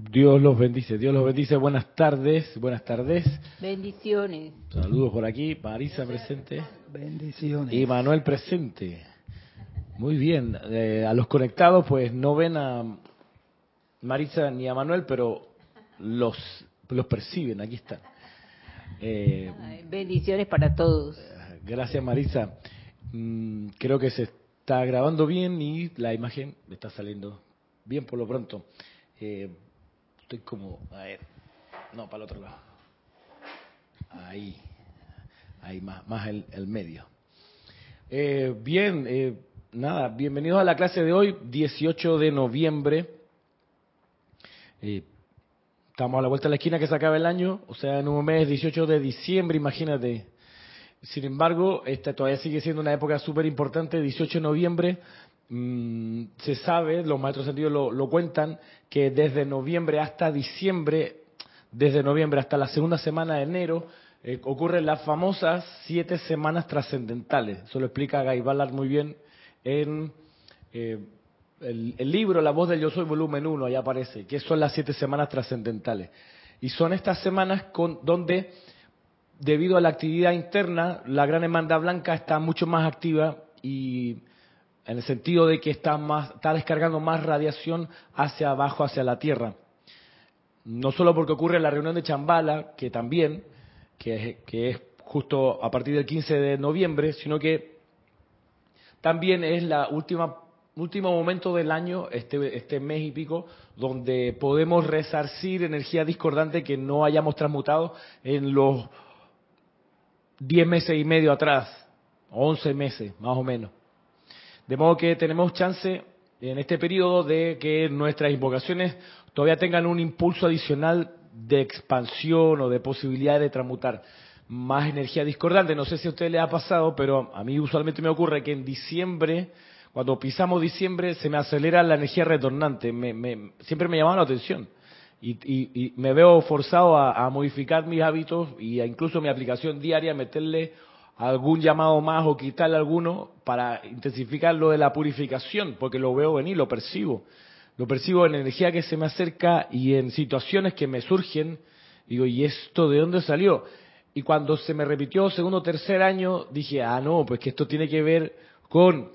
Dios los bendice, Dios los bendice. Buenas tardes, buenas tardes. Bendiciones. Saludos por aquí, Marisa presente. Bendiciones. Y Manuel presente. Muy bien. Eh, a los conectados, pues no ven a Marisa ni a Manuel, pero los, los perciben, aquí están. Eh, bendiciones para todos. Gracias, Marisa. Mm, creo que se está grabando bien y la imagen está saliendo bien por lo pronto. Eh, estoy como, a ver, no, para el otro lado. Ahí, ahí más, más el, el medio. Eh, bien, eh, nada, bienvenidos a la clase de hoy, 18 de noviembre. Eh, estamos a la vuelta de la esquina que se acaba el año, o sea, en un mes, 18 de diciembre, imagínate. Sin embargo, esta todavía sigue siendo una época súper importante, 18 de noviembre, Mm, se sabe, los maestros sentidos lo, lo, cuentan, que desde noviembre hasta diciembre, desde noviembre hasta la segunda semana de enero, eh, ocurren las famosas siete semanas trascendentales. Eso lo explica Guy Ballard muy bien en eh, el, libro La voz del yo soy, volumen 1, ahí aparece, que son las siete semanas trascendentales. Y son estas semanas con, donde, debido a la actividad interna, la gran hermandad blanca está mucho más activa y en el sentido de que está, más, está descargando más radiación hacia abajo, hacia la Tierra. No solo porque ocurre la reunión de Chambala, que también, que que es justo a partir del 15 de noviembre, sino que también es la última último momento del año, este, este mes y pico, donde podemos resarcir energía discordante que no hayamos transmutado en los 10 meses y medio atrás, 11 meses más o menos. De modo que tenemos chance en este periodo de que nuestras invocaciones todavía tengan un impulso adicional de expansión o de posibilidad de transmutar más energía discordante. No sé si a usted le ha pasado, pero a mí usualmente me ocurre que en diciembre, cuando pisamos diciembre, se me acelera la energía retornante. Me, me, siempre me llama la atención. Y, y, y me veo forzado a, a, modificar mis hábitos y a incluso mi aplicación diaria, meterle algún llamado más o quitarle alguno para intensificar lo de la purificación, porque lo veo venir, lo percibo. Lo percibo en energía que se me acerca y en situaciones que me surgen. Digo, ¿y esto de dónde salió? Y cuando se me repitió segundo o tercer año, dije, ah, no, pues que esto tiene que ver con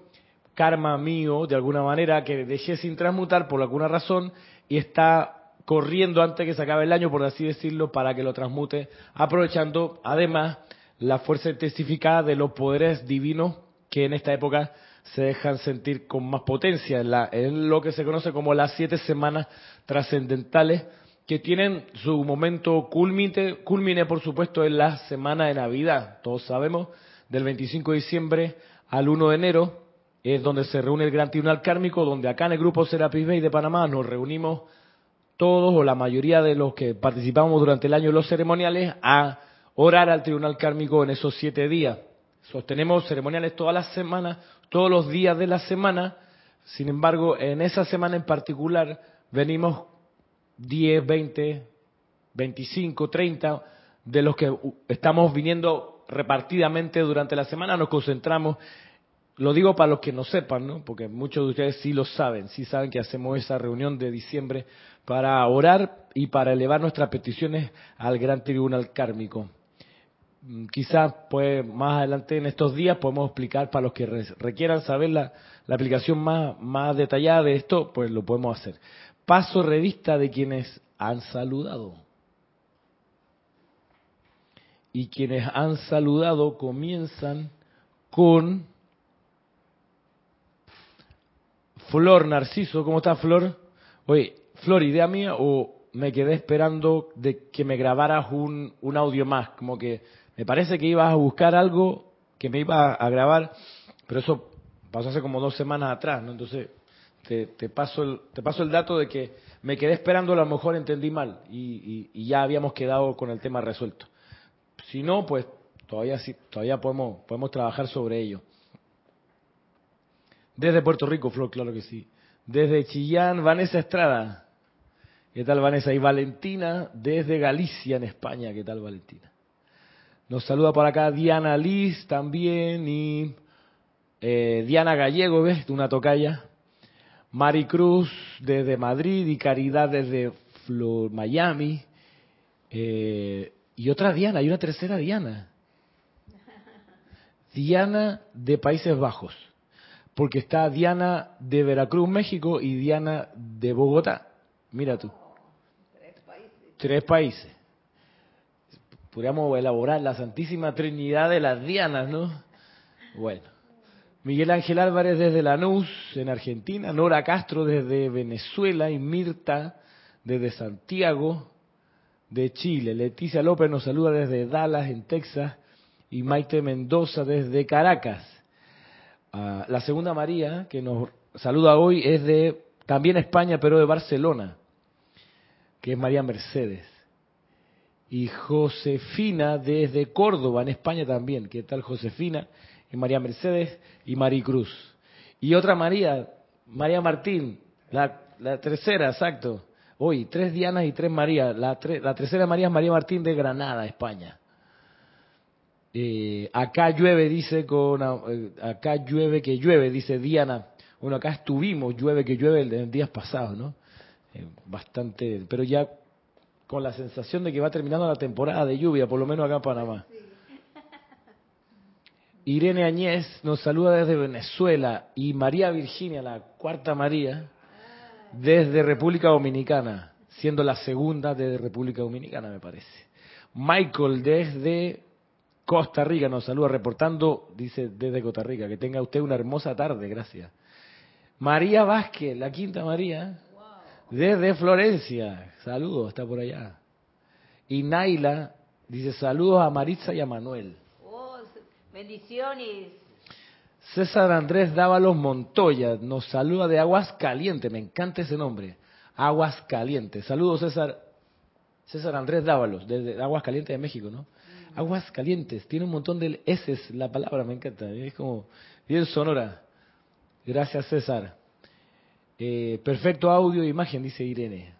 karma mío, de alguna manera, que dejé sin transmutar por alguna razón y está corriendo antes que se acabe el año, por así decirlo, para que lo transmute, aprovechando además la fuerza intensificada de los poderes divinos que en esta época se dejan sentir con más potencia, en, la, en lo que se conoce como las siete semanas trascendentales, que tienen su momento culmine, culmine, por supuesto, en la semana de Navidad. Todos sabemos, del 25 de diciembre al 1 de enero, es donde se reúne el Gran Tribunal Kármico, donde acá en el grupo Serapis Bay de Panamá nos reunimos todos o la mayoría de los que participamos durante el año en los ceremoniales a orar al tribunal kármico en esos siete días. Sostenemos ceremoniales todas las semanas, todos los días de la semana. Sin embargo, en esa semana en particular venimos 10, 20, 25, 30 de los que estamos viniendo repartidamente durante la semana. Nos concentramos. Lo digo para los que no sepan, ¿no? porque muchos de ustedes sí lo saben, sí saben que hacemos esa reunión de diciembre para orar y para elevar nuestras peticiones al gran tribunal kármico quizás pues más adelante en estos días podemos explicar para los que requieran saber la, la, aplicación más, más detallada de esto, pues lo podemos hacer. Paso revista de quienes han saludado. Y quienes han saludado comienzan con Flor Narciso. ¿Cómo está Flor? Oye, Flor, idea mía o me quedé esperando de que me grabaras un, un audio más, como que me parece que ibas a buscar algo que me iba a grabar, pero eso pasó hace como dos semanas atrás, ¿no? Entonces, te, te paso, el, te paso el dato de que me quedé esperando, a lo mejor entendí mal y, y, y ya habíamos quedado con el tema resuelto. Si no, pues todavía sí, todavía podemos, podemos trabajar sobre ello. Desde Puerto Rico, Flor, claro que sí. Desde Chillán, Vanessa Estrada. ¿Qué tal, Vanessa? Y Valentina, desde Galicia, en España. ¿Qué tal, Valentina? Nos saluda por acá Diana Liz también y eh, Diana Gallego, ¿ves? Una tocaya. Mari Cruz desde Madrid y Caridad desde Miami, eh, y otra Diana, hay una tercera Diana. Diana de Países Bajos, porque está Diana de Veracruz, México, y Diana de Bogotá. Mira tú. Tres países. Tres países. Podríamos elaborar la Santísima Trinidad de las Dianas, ¿no? Bueno. Miguel Ángel Álvarez desde Lanús, en Argentina. Nora Castro desde Venezuela y Mirta desde Santiago de Chile. Leticia López nos saluda desde Dallas, en Texas y Maite Mendoza desde Caracas. Ah, la segunda María, que nos saluda hoy, es de también España, pero de Barcelona, que es María Mercedes. Y Josefina desde Córdoba, en España también. ¿Qué tal Josefina? Y María Mercedes y Maricruz. Y otra María, María Martín, la, tercera, exacto. Hoy, tres Dianas y tres Marías. La, la tercera María es María Martín de Granada, España. Eh, acá llueve, dice con eh, acá llueve que llueve, dice Diana. Bueno, acá estuvimos, llueve que llueve en días pasados, ¿no? Eh, bastante, pero ya con la sensación de que va terminando la temporada de lluvia, por lo menos acá en Panamá. Irene Añez nos saluda desde Venezuela y María Virginia, la cuarta María, desde República Dominicana, siendo la segunda desde República Dominicana, me parece. Michael desde Costa Rica nos saluda reportando, dice desde Costa Rica, que tenga usted una hermosa tarde, gracias. María Vázquez, la quinta María, desde Florencia, saludos, está por allá. Y Naila dice saludos a Maritza y a Manuel. Oh, bendiciones. César Andrés Dávalos Montoya nos saluda de Aguas Calientes, me encanta ese nombre, Aguas Calientes. Saludos César, César Andrés Dávalos, desde Aguas Calientes de México, ¿no? aguas calientes, tiene un montón de S, la palabra me encanta, es como bien sonora. Gracias César. Eh, perfecto audio e imagen, dice Irene.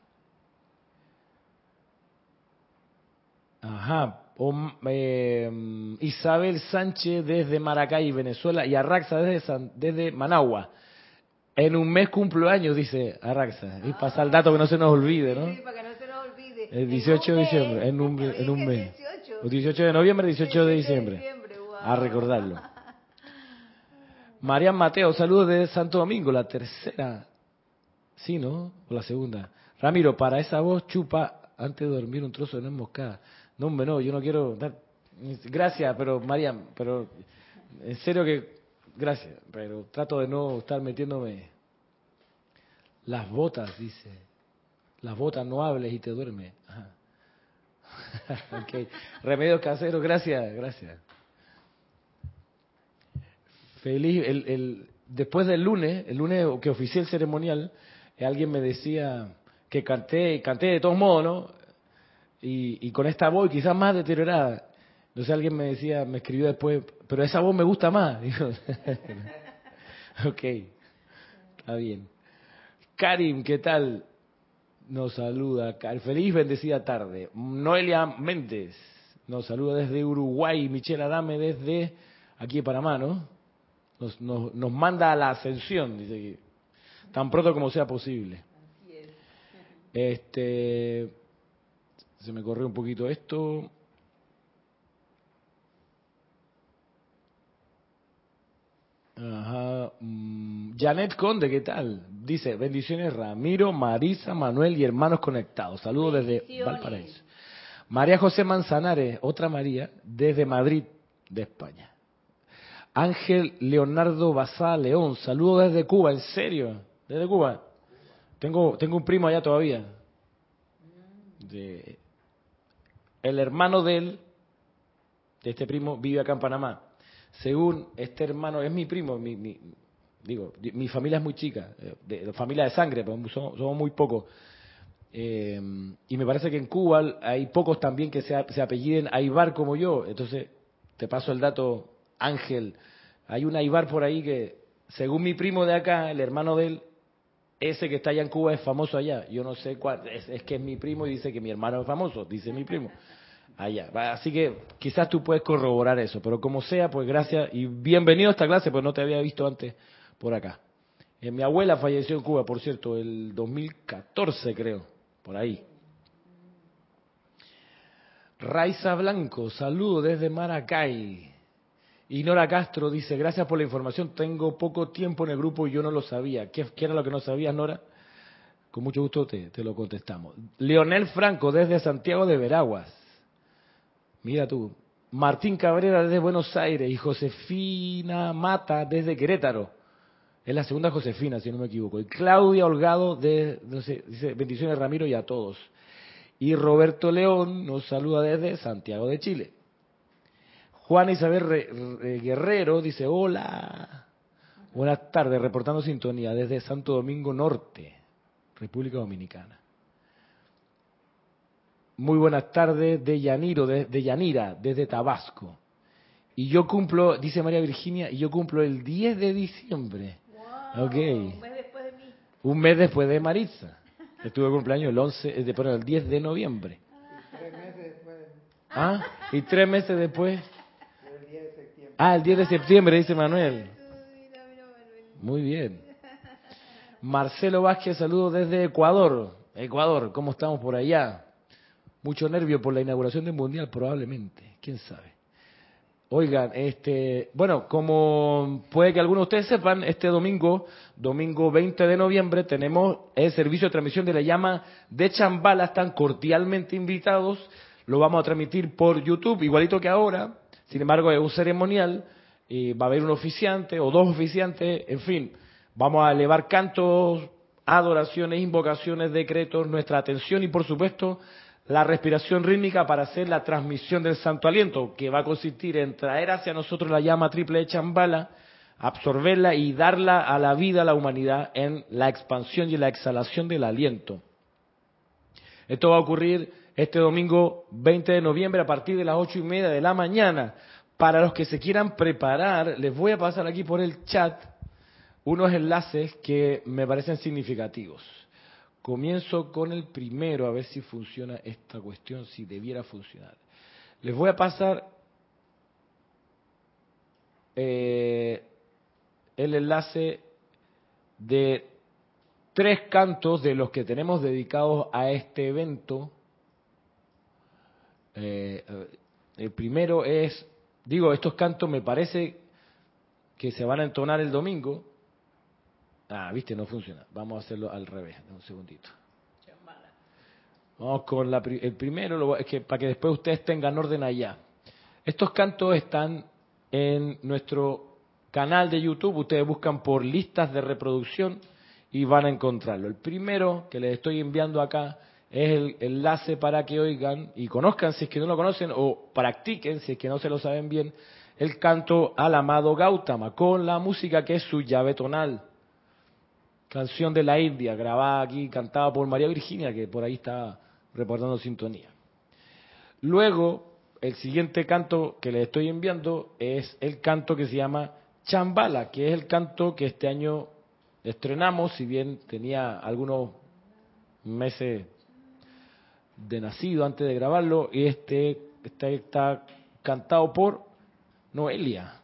Ajá. Eh, Isabel Sánchez desde Maracay, Venezuela, y Arraxa desde, desde Managua. En un mes cumplo años, dice Arraxa. Y pasa el dato que no se nos olvide, ¿no? Sí, para que no se nos olvide. El 18 de diciembre, en un, en un mes. 18 de noviembre, 18 de diciembre. A recordarlo. Marian Mateo, saludos de Santo Domingo, la tercera. Sí, ¿no? O la segunda. Ramiro, para esa voz chupa antes de dormir un trozo de nuez moscada. No, hombre, no, yo no quiero dar... Gracias, pero Marian, pero en serio que... Gracias, pero trato de no estar metiéndome... Las botas, dice. Las botas, no hables y te duermes. Ajá. ok. Remedios caseros, gracias, gracias. Feliz, el, el, después del lunes, el lunes que oficié el ceremonial, alguien me decía que canté, canté de todos modos, ¿no? Y, y con esta voz quizás más deteriorada. Entonces alguien me decía, me escribió después, pero esa voz me gusta más. Ok, está bien. Karim, ¿qué tal? nos saluda. Feliz bendecida tarde. Noelia Méndez nos saluda desde Uruguay. Michelle Adame desde aquí de Panamá, ¿no? Nos, nos, nos manda a la ascensión, dice que tan pronto como sea posible. Este, se me corrió un poquito esto. Ajá. Mm, Janet Conde, ¿qué tal? Dice, bendiciones Ramiro, Marisa, Manuel y hermanos conectados. Saludos desde Valparaíso. María José Manzanares, otra María, desde Madrid, de España. Ángel Leonardo Basá León, saludos desde Cuba, en serio, desde Cuba. Tengo, tengo un primo allá todavía. De, el hermano de él, de este primo, vive acá en Panamá según este hermano, es mi primo, mi, digo, mi familia es muy chica, eh, de, familia de sangre, pero somos, muy pocos. Eh, y me parece que en Cuba hay pocos también que se, se apelliden Aibar como yo. Entonces, te paso el dato, Ángel. Hay un Aibar por ahí que, según mi primo de acá, el hermano de él, ese que está allá en Cuba es famoso allá. Yo no sé cuál, es, es, que es mi primo y dice que mi hermano es famoso, dice mi primo allá. Así que quizás tú puedes corroborar eso, pero como sea, pues gracias y bienvenido a esta clase, pues no te había visto antes por acá. Eh, mi abuela falleció en Cuba, por cierto, el 2014 creo, por ahí. Raiza Blanco, saludo desde Maracay. Y Nora Castro dice, gracias por la información, tengo poco tiempo en el grupo y yo no lo sabía. ¿Qué, qué era lo que no sabías, Nora? Con mucho gusto te, te lo contestamos. Leonel Franco desde Santiago de Veraguas. Mira tú. Martín Cabrera desde Buenos Aires y Josefina Mata desde Querétaro. Es la segunda Josefina, si no me equivoco. Y Claudia Holgado de, no sé, dice bendiciones Ramiro y a todos. Y Roberto León nos saluda desde Santiago de Chile. Juan Isabel Re- Re- Guerrero dice hola. Buenas tardes, reportando sintonía desde Santo Domingo Norte, República Dominicana. Muy buenas tardes de Yaniro, de, de Yanira, desde Tabasco. Y yo cumplo, dice María Virginia, y yo cumplo el 10 de diciembre. Wow, Ok. Un mes después de mí. Un mes después de Maritza. Estuve cumpleaños el 11, eh, de- perdón, el 10 de noviembre. Ah, y tres meses después. Ah, el 10 de septiembre, dice Manuel. Muy bien. Marcelo Vázquez, saludos desde Ecuador. Ecuador, ¿cómo estamos por allá? Mucho nervio por la inauguración del Mundial, probablemente. ¿Quién sabe? Oigan, este, bueno, como puede que algunos de ustedes sepan, este domingo, domingo 20 de noviembre, tenemos el servicio de transmisión de la llama de Chambala. Están cordialmente invitados. Lo vamos a transmitir por YouTube, igualito que ahora. Sin embargo, es un ceremonial. y va a haber un oficiante o dos oficiantes. En fin, vamos a elevar cantos, adoraciones, invocaciones, decretos, nuestra atención y, por supuesto, la respiración rítmica para hacer la transmisión del santo aliento, que va a consistir en traer hacia nosotros la llama triple de Chambala, absorberla y darla a la vida, a la humanidad, en la expansión y la exhalación del aliento. Esto va a ocurrir este domingo 20 de noviembre a partir de las ocho y media de la mañana. Para los que se quieran preparar, les voy a pasar aquí por el chat unos enlaces que me parecen significativos. Comienzo con el primero a ver si funciona esta cuestión, si debiera funcionar. Les voy a pasar eh, el enlace de tres cantos de los que tenemos dedicados a este evento. Eh, el primero es, digo, estos cantos me parece que se van a entonar el domingo. Ah, viste, no funciona. Vamos a hacerlo al revés, un segundito. Vamos con la el primero, es que para que después ustedes tengan orden allá. Estos cantos están en nuestro canal de YouTube. Ustedes buscan por listas de reproducción y van a encontrarlo. El primero que les estoy enviando acá es el enlace para que oigan y conozcan si es que no lo conocen o practiquen si es que no se lo saben bien el canto al amado Gautama con la música que es su llave tonal. Canción de la India, grabada aquí, cantada por María Virginia, que por ahí está reportando sintonía. Luego, el siguiente canto que les estoy enviando es el canto que se llama Chambala, que es el canto que este año estrenamos, si bien tenía algunos meses de nacido antes de grabarlo, y este está, cantado por Noelia,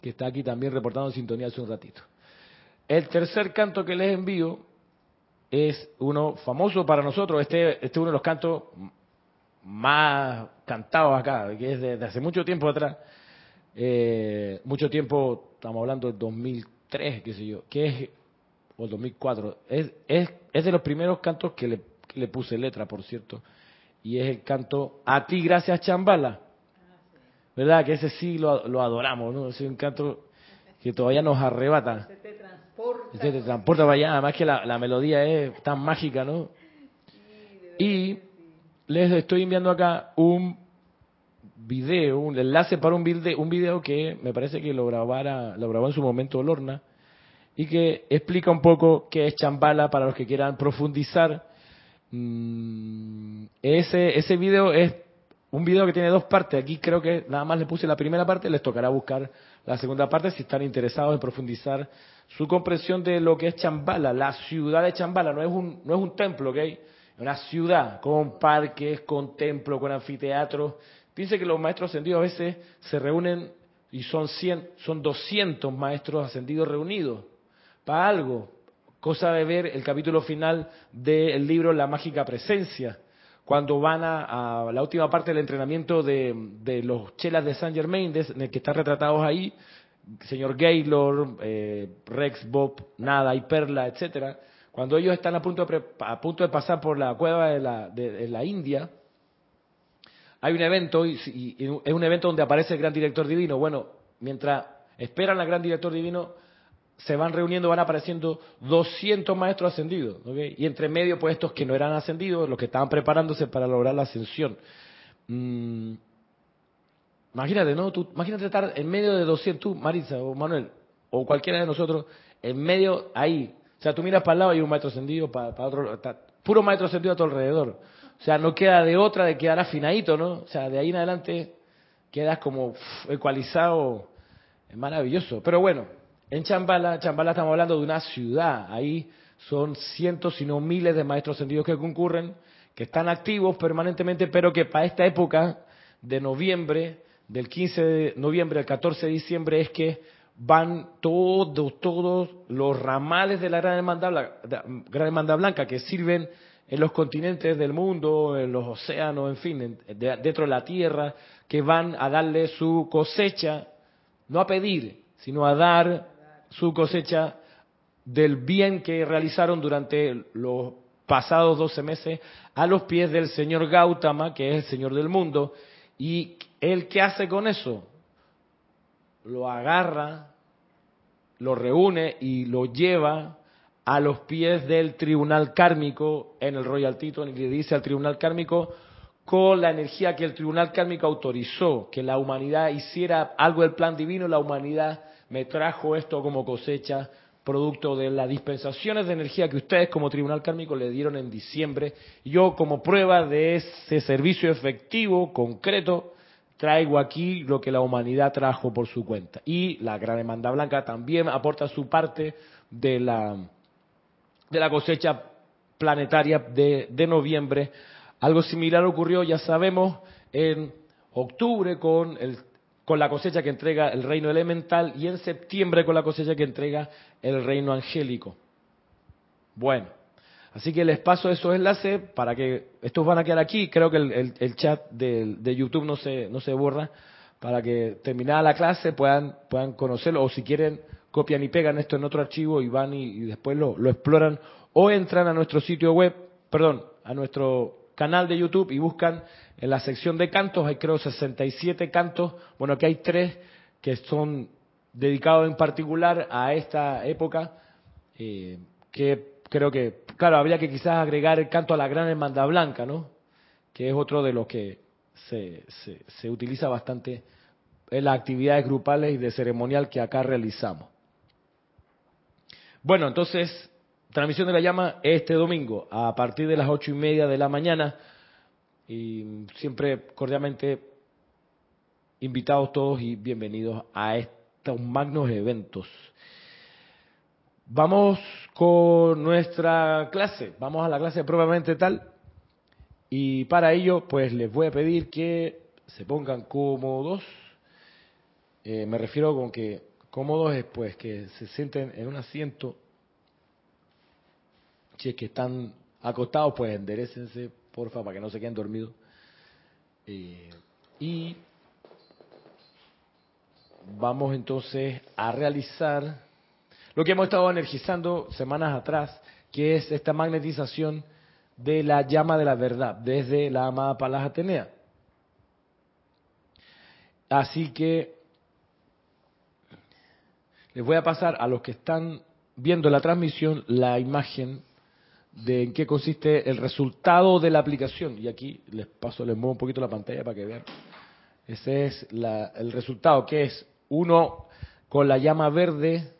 que está aquí también reportando sintonía hace un ratito. El tercer canto que les envío es uno famoso para nosotros, este, este es uno de los cantos más cantados acá, que es de, de hace mucho tiempo atrás, eh, mucho tiempo, estamos hablando del 2003, qué sé yo, que es, o el 2004, es, es, es de los primeros cantos que le, que le puse letra, por cierto, y es el canto A ti gracias Chambala, ¿verdad? Que ese sí lo, lo adoramos, ¿no? Es un canto que todavía nos arrebata. Se te transporta. Este te transporta para allá, además que la, la melodía es tan mágica, ¿no? Y les estoy enviando acá un video, un enlace para un video, un video que me parece que lo grabara, lo grabó en su momento Lorna y que explica un poco qué es Chambala para los que quieran profundizar. Mm, ese ese video es un video que tiene dos partes. Aquí creo que nada más le puse la primera parte, les tocará buscar la segunda parte si están interesados en profundizar su comprensión de lo que es Chambala, la ciudad de Chambala. No es un, no es un templo, ¿ok? Es una ciudad con parques, con templos, con anfiteatros. Piense que los maestros ascendidos a veces se reúnen y son 100, son 200 maestros ascendidos reunidos para algo. Cosa de ver el capítulo final del libro La mágica presencia, cuando van a, la última parte del entrenamiento de, de los chelas de Saint Germain, en el que están retratados ahí, señor Gaylor, eh, Rex, Bob, Nada y Perla, etcétera, cuando ellos están a punto de, a punto de pasar por la cueva de la, de- la India, hay un evento, y- y es un evento donde aparece el gran director divino. Bueno, mientras esperan al gran director divino, se van reuniendo, van apareciendo 200 maestros ascendidos. Y entre medio, pues estos que no eran ascendidos, los que estaban preparándose para lograr la ascensión. Mm, imagínate, ¿no? Tú, imagínate estar en medio de 200, tú, Marisa o Manuel, o cualquiera de nosotros, en medio ahí. O sea, tú miras para el lado y hay un maestro ascendido, para, otro, puro maestro ascendido a tu alrededor. O sea, no queda de otra de quedar afinadito, ¿no? O sea, de ahí en adelante quedas como uf, ecualizado, es maravilloso. Pero bueno, en Chambala, Chambala estamos hablando de una ciudad, ahí son cientos, si no miles de maestros ascendidos que concurren, que están activos permanentemente, pero que para esta época de noviembre, del 15 de noviembre al 14 de diciembre, es que van todos, todos los ramales de la Gran Hermandad, Blanca, que sirven en los continentes del mundo, en los océanos, en fin, de- dentro de la tierra, que van a darle su cosecha, no a pedir, sino a dar su cosecha del bien que realizaron durante los pasados 12 meses a los pies del señor Gautama, que es el señor del mundo. ¿Y él qué hace con eso? Lo agarra, lo reúne y lo lleva a los pies del tribunal kármico en el Royal Tito, y le dice al tribunal kármico, con la energía que el tribunal kármico autorizó, que la humanidad hiciera algo del plan divino, la humanidad me trajo esto como cosecha, producto de las dispensaciones de energía que ustedes como tribunal kármico le dieron en diciembre. Yo como prueba de ese servicio efectivo, concreto, traigo aquí lo que la humanidad trajo por su cuenta. Y la Gran Hermandad Blanca también aporta su parte de la, de la cosecha planetaria de, de noviembre. Algo similar ocurrió, ya sabemos, en octubre con, el, con la cosecha que entrega el reino elemental y en septiembre con la cosecha que entrega el reino angélico. Bueno, así que les paso esos enlaces para que estos van a quedar aquí. Creo que el, el- chat de, de YouTube no se, no se borra para que terminada la clase puedan, puedan conocerlo o si quieren copian y pegan esto en otro archivo y van y, y después lo, lo exploran o entran a nuestro sitio web, perdón, a nuestro canal de YouTube y buscan en la sección de cantos, hay creo 67 cantos, bueno, aquí hay tres que son dedicados en particular a esta época, eh, que creo que, claro, habría que quizás agregar el canto a la Gran Hermandad Blanca, ¿no? Que es otro de los que se, se, se utiliza bastante en las actividades grupales y de ceremonial que acá realizamos. Bueno, entonces, transmisión de la llama este domingo a partir de las ocho y media de la mañana. Y siempre cordialmente invitados todos y bienvenidos a estos magnos eventos. Vamos con nuestra clase, vamos a la clase propiamente tal. Y para ello pues les voy a pedir que se pongan cómodos, Eh, me refiero con que cómodos es pues que se sienten en un asiento, si que están acostados pues enderecense porfa para que no se queden dormidos Eh, y vamos entonces a realizar lo que hemos estado energizando semanas atrás, que es esta magnetización de la llama de la verdad desde la amada Palas Atenea. Así que les voy a pasar a los que están viendo la transmisión la imagen de en qué consiste el resultado de la aplicación. Y aquí les paso, les muevo un poquito la pantalla para que vean. Ese es la- el resultado, que es uno con la llama verde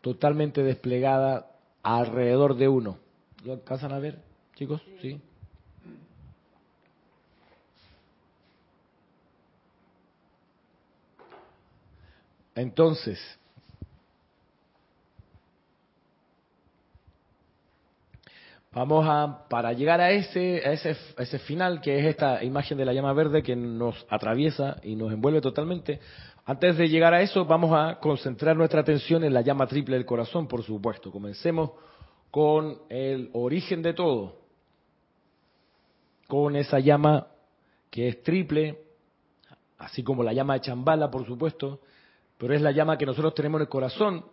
totalmente desplegada alrededor de uno. ¿Lo alcanzan a ver, chicos? Sí. Entonces, vamos a, para llegar a ese, a ese, a ese final, que es esta imagen de la llama verde que nos atraviesa y nos envuelve totalmente, antes de llegar a eso, vamos a concentrar nuestra atención en la llama triple del corazón, por supuesto. Comencemos con el origen de todo. con esa llama que es triple, así como la llama de Chambala, por supuesto, pero es la llama que nosotros tenemos en el corazón.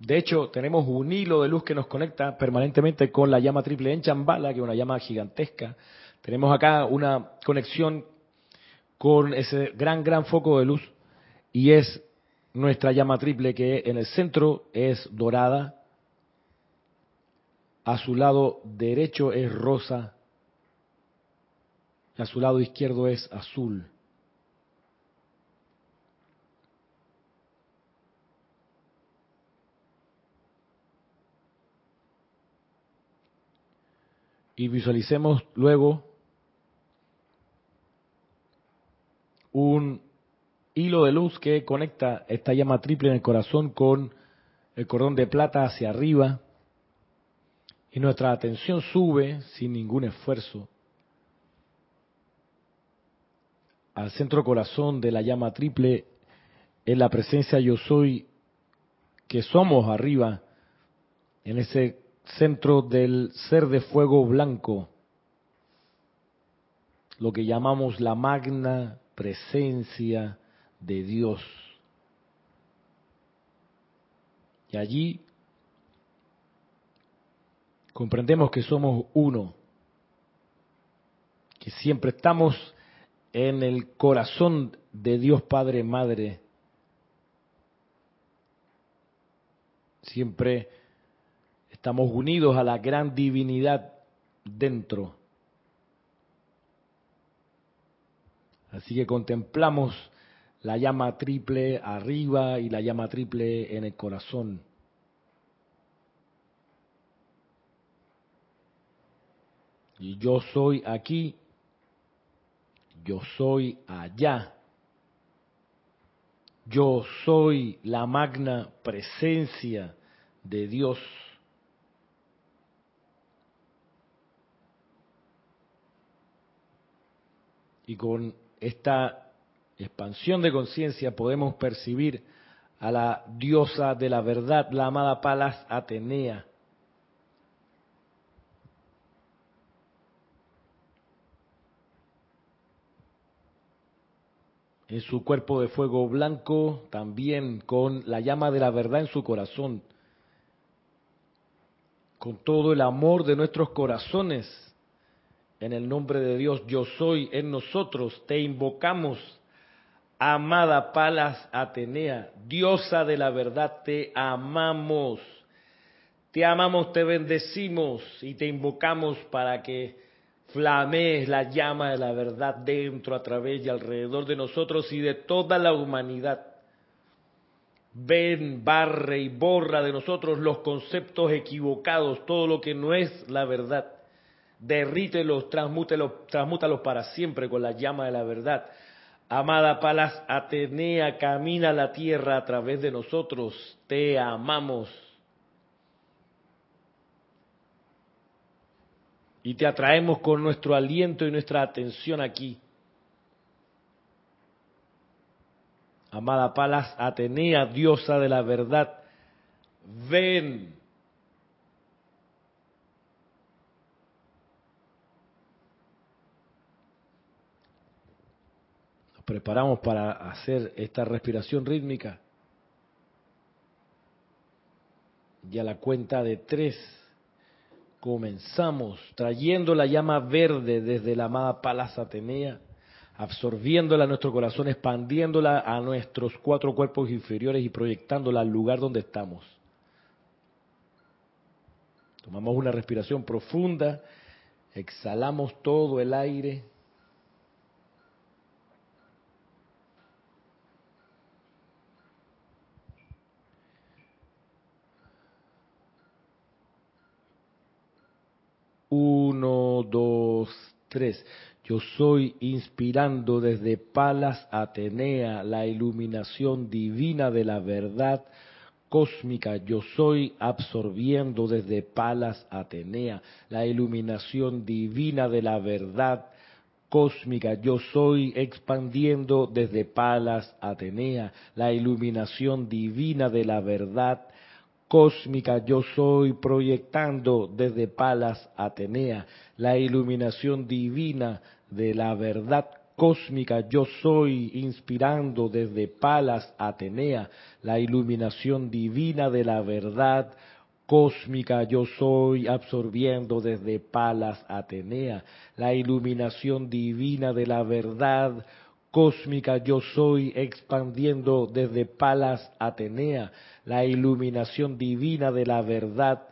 De hecho, tenemos un hilo de luz que nos conecta permanentemente con la llama triple en Chambala, que es una llama gigantesca. Tenemos acá una conexión con ese gran, gran foco de luz y es nuestra llama triple que en el centro es dorada, a su lado derecho es rosa y a su lado izquierdo es azul. Y visualicemos luego un hilo de luz que conecta esta llama triple en el corazón con el cordón de plata hacia arriba. Y nuestra atención sube sin ningún esfuerzo al centro corazón de la llama triple en la presencia yo soy que somos arriba en ese centro del ser de fuego blanco lo que llamamos la magna presencia de Dios. Y allí comprendemos que somos uno, que siempre estamos en el corazón de Dios Padre Madre. Siempre estamos unidos a la gran divinidad dentro. Así que contemplamos la llama triple arriba y la llama triple en el corazón. Y yo soy aquí, yo soy allá. Yo soy la magna presencia de Dios. Y con esta expansión de conciencia podemos percibir a la diosa de la verdad, la amada Palas Atenea. En su cuerpo de fuego blanco, también con la llama de la verdad en su corazón, con todo el amor de nuestros corazones, en el nombre de Dios, yo soy en nosotros, te invocamos Amada Palas Atenea, diosa de la verdad, te amamos. Te amamos, te bendecimos y te invocamos para que flamees la llama de la verdad dentro, a través y alrededor de nosotros y de toda la humanidad. Ven, barre y borra de nosotros los conceptos equivocados, todo lo que no es la verdad. Derrítelos, transmútelos, transmútalos para siempre con la llama de la verdad Amada Palas Atenea, camina la tierra a través de nosotros. Te amamos. Y te atraemos con nuestro aliento y nuestra atención aquí. Amada Palas Atenea, diosa de la verdad, ven preparamos para hacer esta respiración rítmica. Y a la cuenta de tres comenzamos trayendo la llama verde desde la amada Palas Atenea, absorbiéndola a nuestro corazón, expandiéndola a nuestros cuatro cuerpos inferiores y proyectándola al lugar donde estamos. Tomamos una respiración profunda, exhalamos todo el aire Uno, dos, tres. Yo soy inspirando desde Palas Atenea la iluminación divina de la verdad cósmica. Yo soy absorbiendo desde Palas Atenea la iluminación divina de la verdad cósmica. Yo soy expandiendo desde Palas Atenea la iluminación divina de la verdad cósmica yo soy proyectando desde Palas Atenea la iluminación divina de la verdad cósmica yo soy inspirando desde Palas Atenea la iluminación divina de la verdad cósmica yo soy absorbiendo desde Palas Atenea la iluminación divina de la verdad cósmica yo soy expandiendo desde Palas Atenea la iluminación divina de la verdad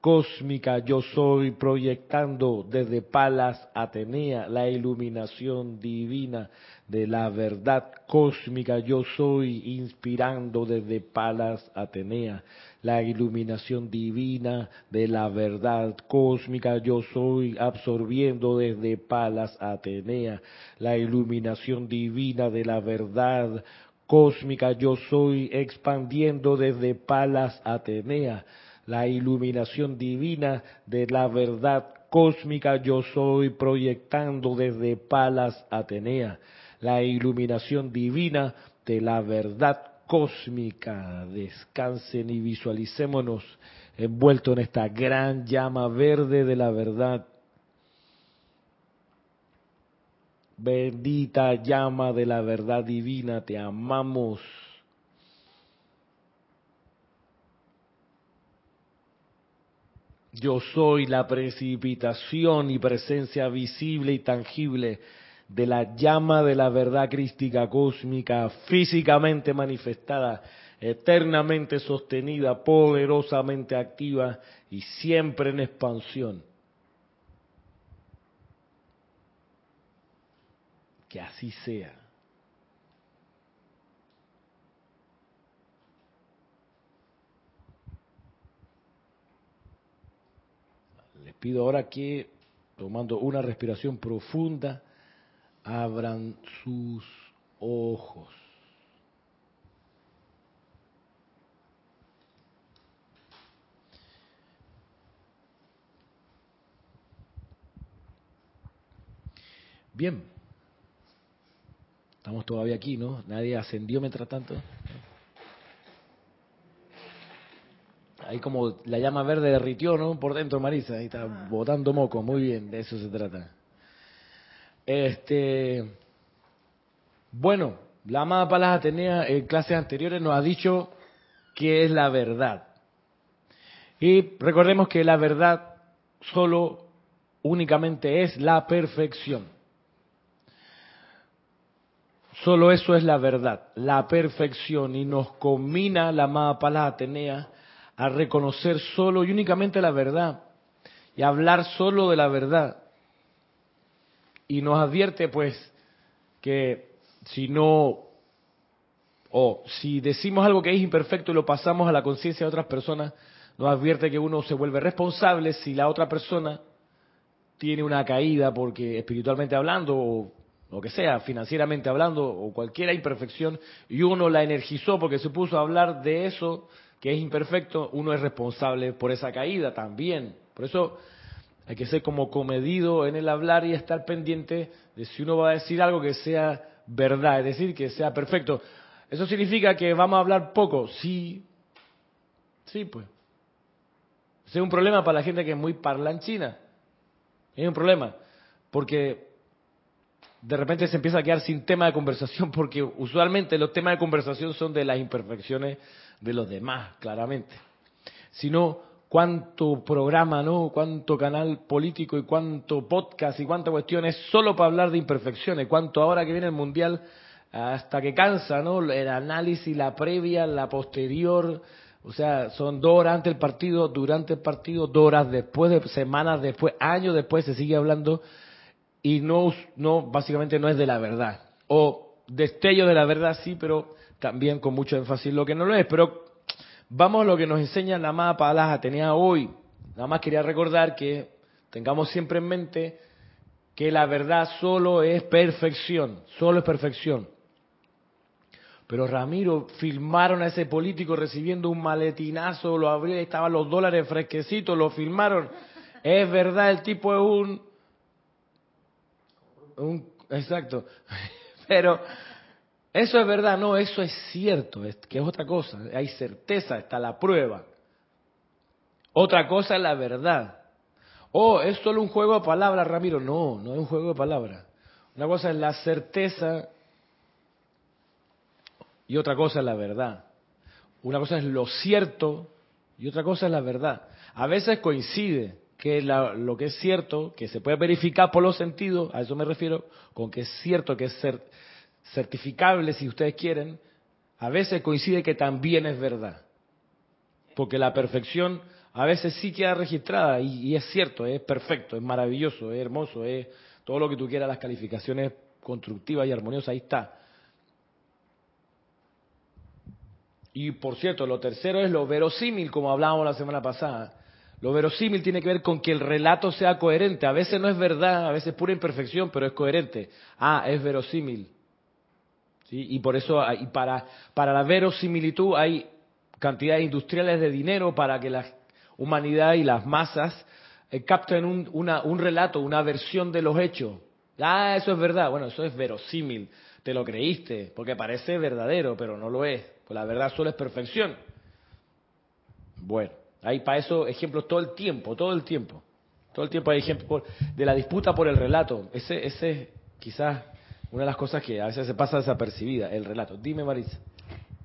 cósmica. Yo soy proyectando desde Palas Atenea la iluminación divina de la verdad cósmica. Yo soy inspirando desde Palas Atenea la iluminación divina de la verdad cósmica. Yo soy absorbiendo desde Palas Atenea la iluminación divina de la verdad cósmica yo soy expandiendo desde Palas Atenea la iluminación divina de la verdad cósmica yo soy proyectando desde Palas Atenea la iluminación divina de la verdad cósmica. Descansen y visualicémonos envueltos en esta gran llama verde de la verdad. Bendita llama de la verdad divina, te amamos. Yo soy la precipitación y presencia visible y tangible de la llama de la verdad crística cósmica físicamente manifestada, eternamente sostenida, poderosamente activa y siempre en expansión. Que así sea. Les pido ahora que, tomando una respiración profunda, abran sus ojos. Bien, estamos todavía aquí, ¿no? Nadie ascendió mientras tanto. Ahí como la llama verde derritió, ¿no? Por dentro, Marisa, ahí está botando moco, muy bien, de eso se trata. Este, bueno, la amada Palas Atenea en clases anteriores nos ha dicho que es la verdad. Y recordemos que la verdad solo únicamente es la perfección. Solo eso es la verdad, la perfección. Y nos combina la amada Palas Atenea a reconocer solo y únicamente la verdad y hablar solo de la verdad y nos advierte pues que si no o si decimos algo que es imperfecto y lo pasamos a la conciencia de otras personas, nos advierte que uno se vuelve responsable si la otra persona tiene una caída porque espiritualmente hablando o lo que sea, financieramente hablando o cualquier imperfección y uno la energizó porque se puso a hablar de eso que es imperfecto, uno es responsable por esa caída también. Por eso hay que ser como comedido en el hablar y estar pendiente de si uno va a decir algo que sea verdad, es decir, que sea perfecto. ¿Eso significa que vamos a hablar poco? Sí. Sí, pues. Ese es un problema para la gente que es muy parlanchina. Es un problema. Porque de repente se empieza a quedar sin tema de conversación porque usualmente los temas de conversación son de las imperfecciones de los demás, claramente. Sino cuánto programa, ¿no? Cuánto canal político y cuánto podcast y cuántas cuestiones solo para hablar de imperfecciones. Cuánto ahora que viene el mundial hasta que cansa, ¿no? El análisis, la previa, la posterior. O sea, son dos horas antes del partido, durante el partido, dos horas después, de, semanas después, años después se sigue hablando y no, no, básicamente no es de la verdad. O destello de la verdad sí, pero también con mucho énfasis lo que no lo es. Pero Vamos a lo que nos enseña la amada Palas Atenea hoy. Nada más quería recordar que tengamos siempre en mente que la verdad solo es perfección, solo es perfección. Pero Ramiro, filmaron a ese político recibiendo un maletinazo, lo abrió estaban los dólares fresquecitos, lo filmaron. Es verdad, el tipo es un... un exacto. Pero eso es verdad, no, eso es cierto, es, que es otra cosa. Hay certeza, está la prueba. Otra cosa es la verdad. Oh, es solo un juego de palabras, Ramiro. No, no es un juego de palabras. Una cosa es la certeza y otra cosa es la verdad. Una cosa es lo cierto y otra cosa es la verdad. A veces coincide que lo que es cierto, que se puede verificar por los sentidos, a eso me refiero, con que es cierto, que es certificable si ustedes quieren, a veces coincide que también es verdad. Porque la perfección a veces sí queda registrada y, y, es cierto, es perfecto, es maravilloso, es hermoso, es todo lo que tú quieras, las calificaciones constructivas y armoniosas, ahí está. Y por cierto, lo tercero es lo verosímil, como hablábamos la semana pasada. Lo verosímil tiene que ver con que el relato sea coherente. A veces no es verdad, a veces es pura imperfección, pero es coherente. Ah, es verosímil. ¿Sí? Y por eso, y para, para la verosimilitud hay cantidades industriales de dinero para que la humanidad y las masas eh, capten un, una, un relato, una versión de los hechos. Ah, eso es verdad. Bueno, eso es verosímil. Te lo creíste, porque parece verdadero, pero no lo es. Pues la verdad solo es perfección. Bueno, hay para eso ejemplos todo el tiempo, todo el tiempo. Todo el tiempo hay ejemplos de la disputa por el relato. Ese, ese es quizás una de las cosas que a veces se pasa desapercibida, el relato. Dime, Marisa.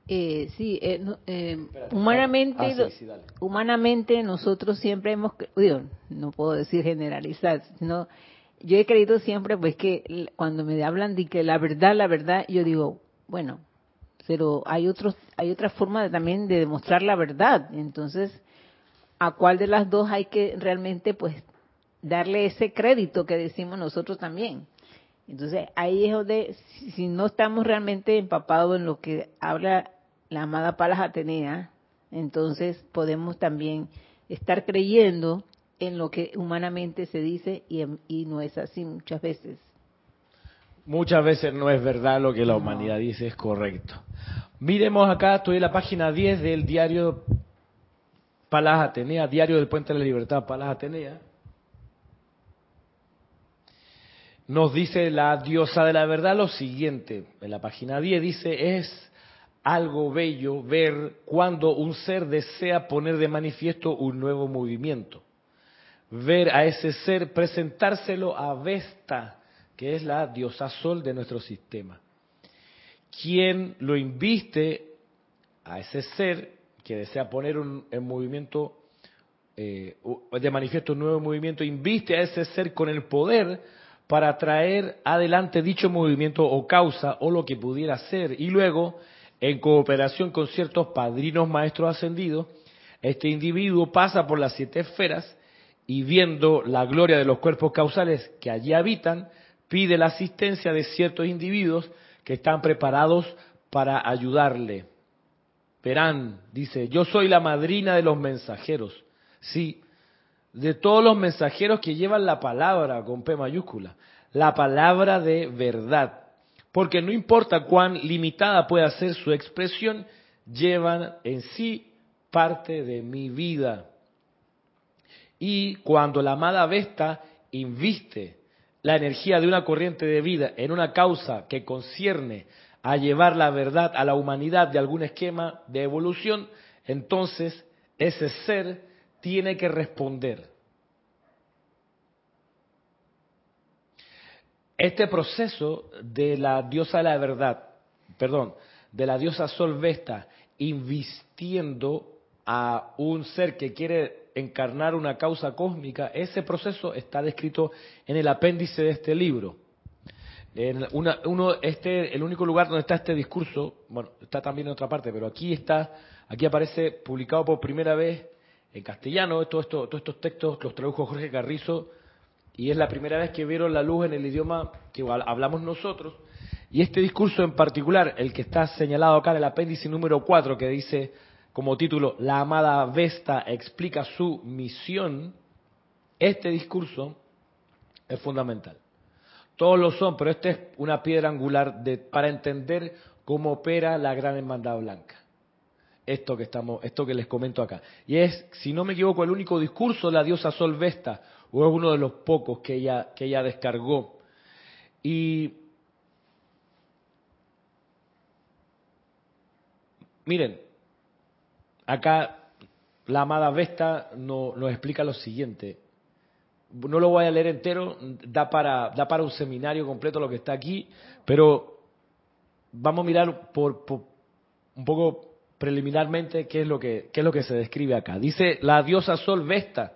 Eh, sí, eh, eh, humanamente, ah, humanamente nosotros siempre hemos, digo, no puedo decir generalizar, sino yo he creído siempre pues que cuando me hablan de que la verdad, la verdad, yo digo, bueno, pero hay otros hay otra forma también de demostrar la verdad entonces a cuál de las dos hay que realmente pues darle ese crédito que decimos nosotros también entonces ahí es donde si no estamos realmente empapados en lo que habla la amada Palas Atenea entonces podemos también estar creyendo en lo que humanamente se dice y, y no es así muchas veces. Muchas veces no es verdad lo que la humanidad dice, es correcto. Miremos acá, estoy en la página 10 del diario Palas Atenea, diario del Puente de la Libertad, Palas Atenea. Nos dice la diosa de la verdad lo siguiente, en la página 10 dice, es algo bello ver cuando un ser desea poner de manifiesto un nuevo movimiento. Ver a ese ser presentárselo a Vesta, que es la diosa sol de nuestro sistema. Quien lo inviste a ese ser que desea poner un, en movimiento, eh, de manifiesto un nuevo movimiento, inviste a ese ser con el poder para traer adelante dicho movimiento o causa o lo que pudiera ser. Y luego, en cooperación con ciertos padrinos maestros ascendidos, este individuo pasa por las siete esferas y viendo la gloria de los cuerpos causales que allí habitan, pide la asistencia de ciertos individuos que están preparados para ayudarle. Verán, dice, yo soy la madrina de los mensajeros. Sí, de todos los mensajeros que llevan la palabra con P mayúscula, la palabra de verdad. Porque no importa cuán limitada pueda ser su expresión, llevan en sí parte de mi vida. Y cuando la amada Vesta inviste la energía de una corriente de vida en una causa que concierne a llevar la verdad a la humanidad de algún esquema de evolución, entonces ese ser tiene que responder. Este proceso de la diosa de la verdad, perdón, de la diosa Sol Vesta, invistiendo a un ser que quiere encarnar una causa cósmica, ese proceso está descrito en el apéndice de este libro. En uno, este, el único lugar donde está este discurso, bueno, está también en otra parte, pero aquí está, aquí aparece publicado por primera vez en castellano, esto, todos estos textos los tradujo Jorge Carrizo y es la primera vez que vieron la luz en el idioma que hablamos nosotros. Y este discurso en particular, el que está señalado acá en el apéndice número 4, que dice como título La amada Vesta explica su misión, este discurso es fundamental. Todos lo son, pero esta es una piedra angular de, para entender cómo opera la gran hermandad blanca. Esto que estamos, esto que les comento acá. Y es, si no me equivoco, el único discurso de la diosa Sol Vesta, o es uno de los pocos que ella, que ella descargó. Y miren, acá la amada Vesta no, nos explica lo siguiente. No lo voy a leer entero, da para, da para un seminario completo lo que está aquí, pero vamos a mirar por, un poco preliminarmente qué es lo que qué es lo que se describe acá. Dice la diosa Sol Vesta,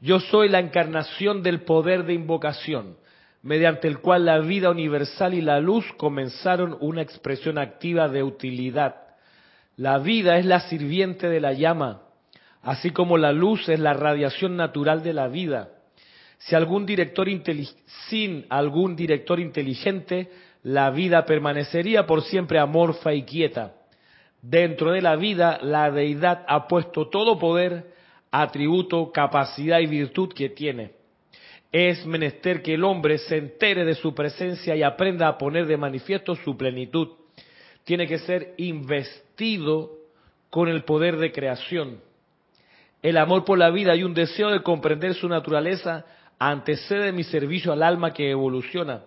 yo soy la encarnación del poder de invocación, mediante el cual la vida universal y la luz comenzaron una expresión activa de utilidad. La vida es la sirviente de la llama, así como la luz es la radiación natural de la vida. Si algún director sin algún director inteligente, la vida permanecería por siempre amorfa y quieta. Dentro de la vida, la deidad ha puesto todo poder, atributo, capacidad y virtud que tiene. Es menester que el hombre se entere de su presencia y aprenda a poner de manifiesto su plenitud. Tiene que ser investido con el poder de creación. El amor por la vida y un deseo de comprender su naturaleza antecede mi servicio al alma que evoluciona.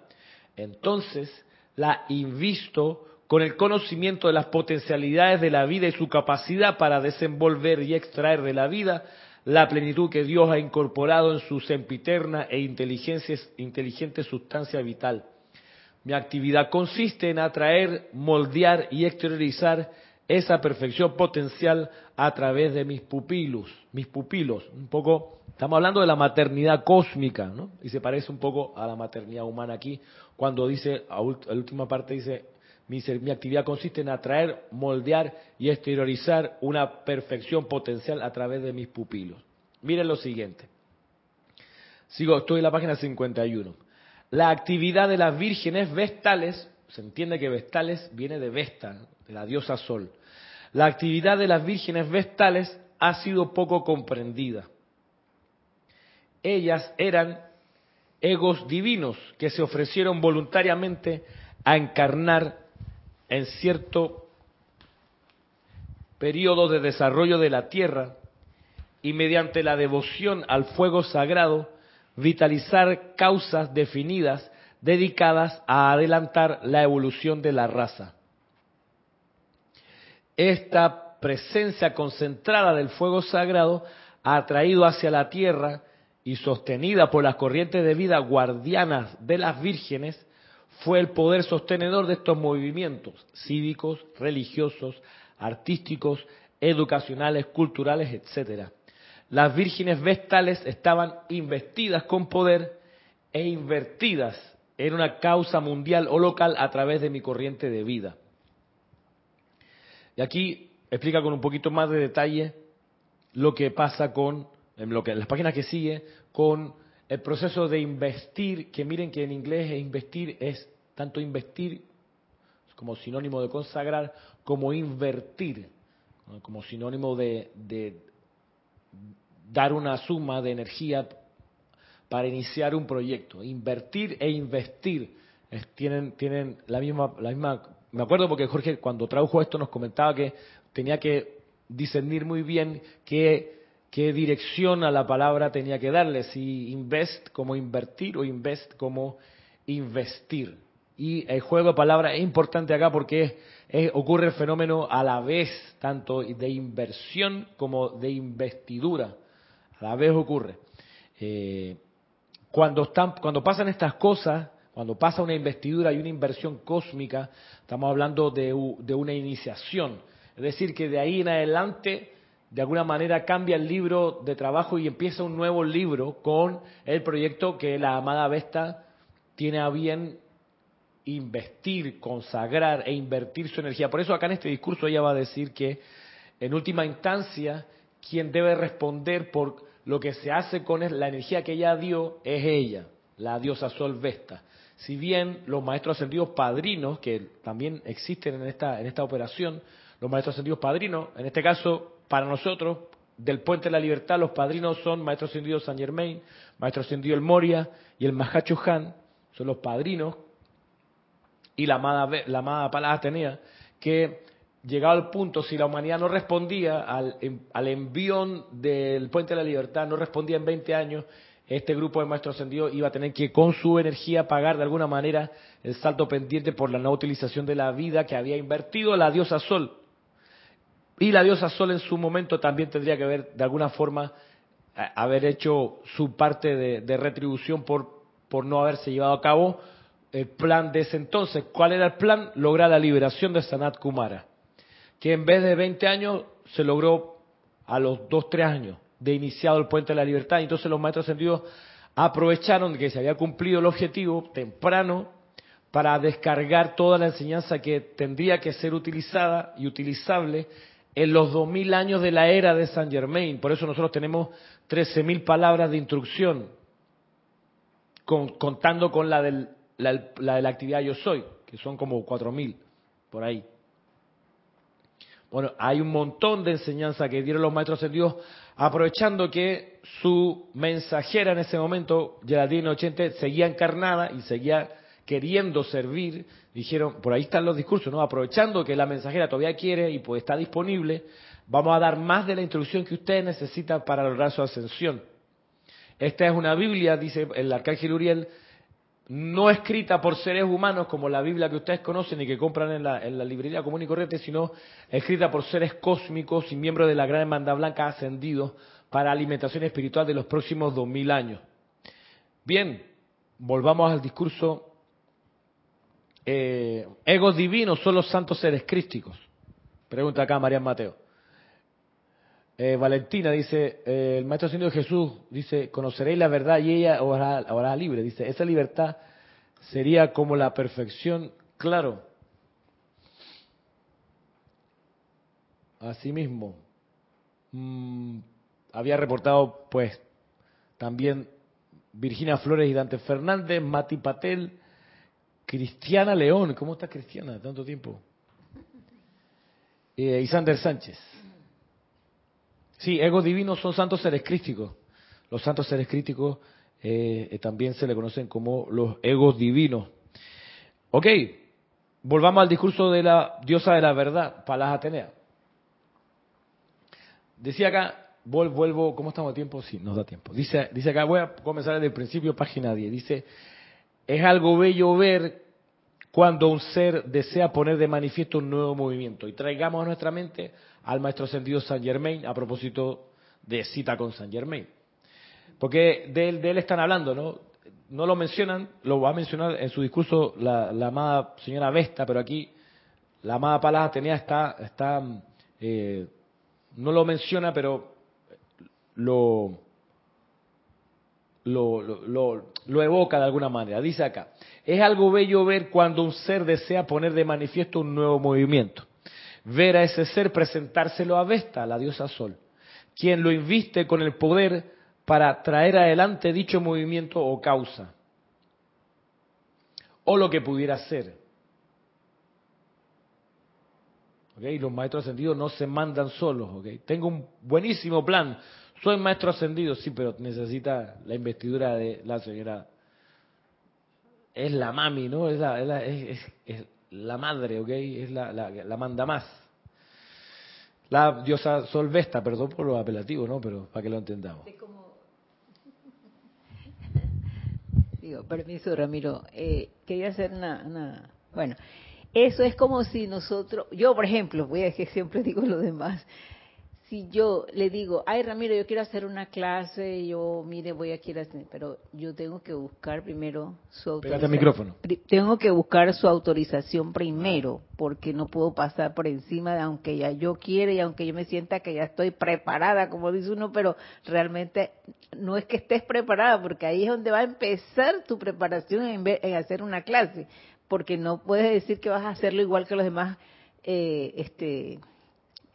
Entonces, la invisto con el conocimiento de las potencialidades de la vida y su capacidad para desenvolver y extraer de la vida la plenitud que Dios ha incorporado en su sempiterna e inteligente sustancia vital. Mi actividad consiste en atraer, moldear y exteriorizar esa perfección potencial a través de mis pupilos, mis pupilos. Un poco, estamos hablando de la maternidad cósmica, ¿no? Y se parece un poco a la maternidad humana aquí, cuando dice, a la última parte dice, mi, mi actividad consiste en atraer, moldear y exteriorizar una perfección potencial a través de mis pupilos. Miren lo siguiente. Sigo, estoy en la página 51. La actividad de las vírgenes vestales, se entiende que vestales viene de Vesta, de la diosa Sol. La actividad de las vírgenes vestales ha sido poco comprendida. Ellas eran egos divinos que se ofrecieron voluntariamente a encarnar en cierto periodo de desarrollo de la Tierra y mediante la devoción al fuego sagrado vitalizar causas definidas dedicadas a adelantar la evolución de la raza. Esta presencia concentrada del fuego sagrado ha atraído hacia la tierra y sostenida por las corrientes de vida guardianas de las vírgenes, fue el poder sostenedor de estos movimientos cívicos, religiosos, artísticos, educacionales, culturales, etcétera. Las vírgenes vestales estaban investidas con poder e invertidas en una causa mundial o local a través de mi corriente de vida. Y aquí explica con un poquito más de detalle lo que pasa con, en, lo que, en las páginas que sigue, con el proceso de investir, que miren que en inglés investir es tanto investir como sinónimo de consagrar, como invertir, como sinónimo de, de dar una suma de energía para iniciar un proyecto. Invertir e investir tienen, tienen la misma, la misma. Me acuerdo porque Jorge cuando tradujo esto nos comentaba que tenía que discernir muy bien qué, qué dirección a la palabra tenía que darle, si invest como invertir o invest como investir. Y el juego de palabras es importante acá porque ocurre el fenómeno a la vez, tanto de inversión como de investidura. A la vez ocurre. Eh, cuando, están, cuando pasan estas cosas, cuando pasa una investidura y una inversión cósmica, estamos hablando de, de una iniciación. Es decir, que de ahí en adelante, de alguna manera, cambia el libro de trabajo y empieza un nuevo libro con el proyecto que la amada Vesta tiene a bien investir, consagrar e invertir su energía. Por eso acá en este discurso ella va a decir que, en última instancia, quien debe responder por lo que se hace con la energía que ella dio es ella, la diosa Sol Vesta. Si bien los maestros ascendidos padrinos, que también existen en esta, en esta operación, los maestros ascendidos padrinos, en este caso, para nosotros, del Puente de la Libertad, los padrinos son maestro ascendido San Germain, maestro ascendido el Moria y el Mahacho Han, son los padrinos, y la amada, la amada Palas Atenea, que llegado al punto, si la humanidad no respondía al, al envión del Puente de la Libertad, no respondía en 20 años, este grupo de maestros ascendidos iba a tener que con su energía pagar de alguna manera el salto pendiente por la no utilización de la vida que había invertido la diosa Sol. Y la diosa Sol en su momento también tendría que ver, de alguna forma, haber hecho su parte de, retribución por, por no haberse llevado a cabo el plan de ese entonces. ¿Cuál era el plan? Lograr la liberación de Sanat Kumara, que en vez de 20 años se logró a los 2, 3 años de iniciado el puente de la libertad. Entonces los maestros ascendidos aprovecharon que se había cumplido el objetivo temprano para descargar toda la enseñanza que tendría que ser utilizada y utilizable en los 2000 años de la era de Saint Germain. Por eso nosotros tenemos 13.000 palabras de instrucción, contando con la, de la actividad Yo Soy, que son como 4.000 por ahí. Bueno, hay un montón de enseñanza que dieron los maestros Dios, aprovechando que su mensajera en ese momento, Geraldine 80, seguía encarnada y seguía queriendo servir, dijeron, por ahí están los discursos, ¿no? Aprovechando que la mensajera todavía quiere y pues está disponible, vamos a dar más de la instrucción que ustedes necesitan para lograr su ascensión. Esta es una Biblia, dice el arcángel Uriel, no escrita por seres humanos como la Biblia que ustedes conocen y que compran en la, librería común y corriente, sino escrita por seres cósmicos y miembros de la gran hermandad blanca ascendidos para alimentación espiritual de los próximos dos mil años. Bien, volvamos al discurso eh, egos divinos son los santos seres crísticos? Pregunta acá María Mateo. Eh, Valentina dice, eh, el Maestro Señor Jesús dice, conoceréis la verdad y ella ahora libre. Dice, esa libertad sería como la perfección, claro. Asimismo, mm, había reportado pues también Virginia Flores y Dante Fernández, Mati Patel, Cristiana León, ¿cómo está Cristiana? Tanto tiempo. Eh, y Sander Sánchez. Sí, egos divinos son santos seres críticos. Los santos seres críticos eh, eh, también se le conocen como los egos divinos. Ok, volvamos al discurso de la diosa de la verdad, Palas Atenea. Decía acá, vuelvo, ¿cómo estamos de tiempo? Sí, nos da tiempo. Dice, dice acá, voy a comenzar desde el principio, página 10. Dice, es algo bello ver cuando un ser desea poner de manifiesto un nuevo movimiento. Y traigamos a nuestra mente al maestro ascendido San Germain a propósito de cita con San Germain. Porque de él, de él están hablando, ¿no? No lo mencionan, lo va a mencionar en su discurso la, amada señora Vesta, pero aquí la amada Palas Atenea está, está eh, no lo menciona, pero lo, lo, evoca de alguna manera. Dice acá, es algo bello ver cuando un ser desea poner de manifiesto un nuevo movimiento. Ver a ese ser presentárselo a Vesta, la diosa Sol, quien lo inviste con el poder para traer adelante dicho movimiento o causa. O lo que pudiera ser. ¿Okay? Los maestros ascendidos no se mandan solos. ¿okay? Tengo un buenísimo plan soy maestro ascendido, sí, pero necesita la investidura de la señora. Es la mami, ¿no? Es la, es la, madre, ¿ok? Es la, la, manda más. La diosa Solvesta, perdón por lo apelativo, ¿no? Pero para que lo entendamos. Digo, permiso, Ramiro. Eh, quería hacer una, una. Bueno, eso es como si nosotros. Yo, por ejemplo, voy a decir, siempre digo lo demás si yo le digo, ay Ramiro, yo quiero hacer una clase, yo mire, voy a hacer, pero yo tengo que buscar primero su autorización. micrófono. Tengo que buscar su autorización primero, porque no puedo pasar por encima de aunque ya yo quiera y aunque yo me sienta que ya estoy preparada, como dice uno, pero realmente no es que estés preparada, porque ahí es donde va a empezar tu preparación en, en hacer una clase, porque no puedes decir que vas a hacerlo igual que los demás, eh, este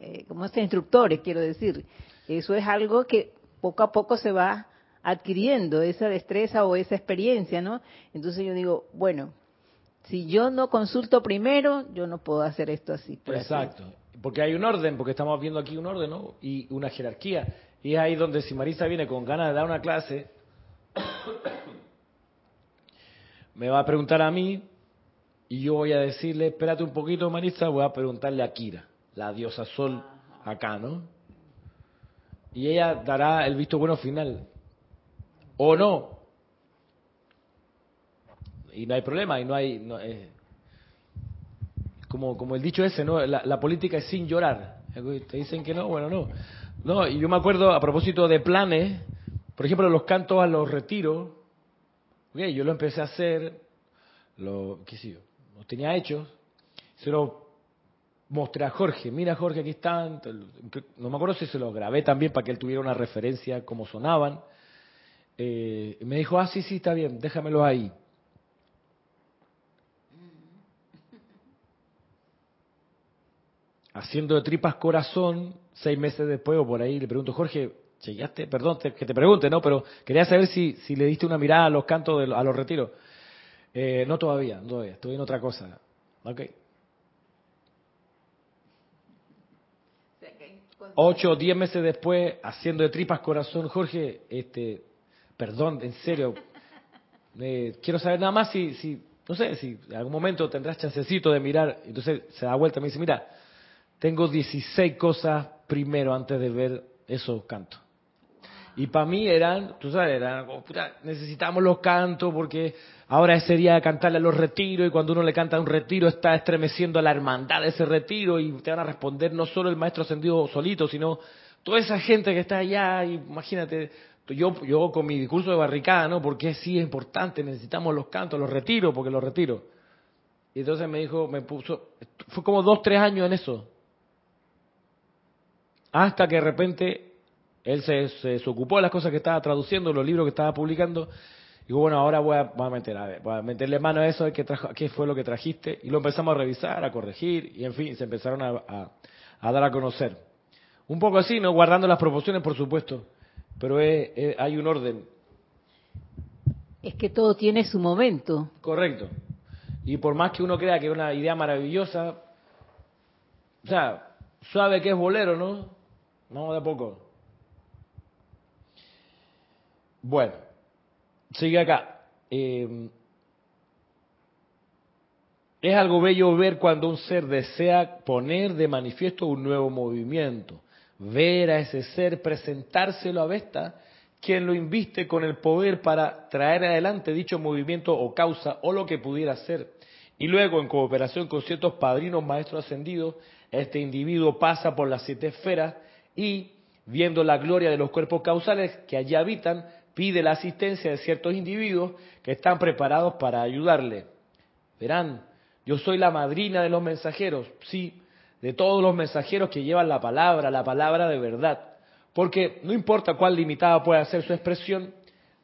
eh, como este instructores, quiero decir. Eso es algo que poco a poco se va adquiriendo, esa destreza o esa experiencia, ¿no? Entonces yo digo, bueno, si yo no consulto primero, yo no puedo hacer esto así. Exacto, porque hay un orden, porque estamos viendo aquí un orden, ¿no? Y una jerarquía. Y es ahí donde si Marisa viene con ganas de dar una clase, me va a preguntar a mí y yo voy a decirle, espérate un poquito Marisa, voy a preguntarle a Kira la diosa Sol acá, ¿no? Y ella dará el visto bueno final. ¿O no? Y no hay problema, y no hay... como, como el dicho ese, ¿no? La, política es sin llorar. Te dicen que no, bueno, no. No, y yo me acuerdo a propósito de planes, por ejemplo, los cantos a los retiros, yo lo empecé a hacer, lo, qué sé yo, tenía hecho, se mostré a Jorge, mira Jorge, aquí están, no me acuerdo si se lo grabé también para que él tuviera una referencia cómo sonaban, eh, me dijo, ah, sí, sí, está bien, déjamelo ahí. Haciendo de tripas corazón, seis meses después o por ahí, le pregunto, Jorge, chequeaste, perdón que te pregunte, ¿no? Pero quería saber si, si le diste una mirada a los cantos, de, a los retiros. Eh, no todavía, no todavía, estoy en otra cosa. Ok. Ocho o diez meses después, haciendo de tripas corazón, Jorge, este, perdón, en serio, eh, quiero saber nada más si, si, no sé, si en algún momento tendrás chancecito de mirar. Entonces se da vuelta y me dice, mira, tengo 16 cosas primero antes de ver esos cantos. Y para mí eran, tú sabes, eran, puta, necesitamos los cantos porque ahora sería cantarle a los retiros y cuando uno le canta a un retiro está estremeciendo a la hermandad de ese retiro y te van a responder no solo el maestro ascendido solito, sino toda esa gente que está allá, imagínate, yo, yo con mi discurso de barricada, ¿no? Porque sí es importante, necesitamos los cantos, los retiros, porque los retiro. Y entonces me dijo, me puso, fue como dos, tres años en eso. Hasta que de repente él se, se, ocupó de las cosas que estaba traduciendo, los libros que estaba publicando. Y digo, bueno, ahora voy a, a meter, a ver, voy a meterle mano a eso, a ver qué, trajo, qué fue lo que trajiste. Y lo empezamos a revisar, a corregir, y en fin, se empezaron a, a, dar a conocer. Un poco así, ¿no? Guardando las proporciones, por supuesto. Pero hay un orden. Es que todo tiene su momento. Correcto. Y por más que uno crea que es una idea maravillosa, o sea, sabe que es bolero, ¿no? Vamos de a poco. Bueno, sigue acá. Eh, es algo bello ver cuando un ser desea poner de manifiesto un nuevo movimiento, ver a ese ser presentárselo a Vesta, quien lo inviste con el poder para traer adelante dicho movimiento o causa o lo que pudiera ser. Y luego, en cooperación con ciertos padrinos maestros ascendidos, este individuo pasa por las siete esferas y, viendo la gloria de los cuerpos causales que allí habitan, pide la asistencia de ciertos individuos que están preparados para ayudarle. Verán, yo soy la madrina de los mensajeros, sí, de todos los mensajeros que llevan la palabra, la palabra de verdad. Porque no importa cuán limitada pueda ser su expresión,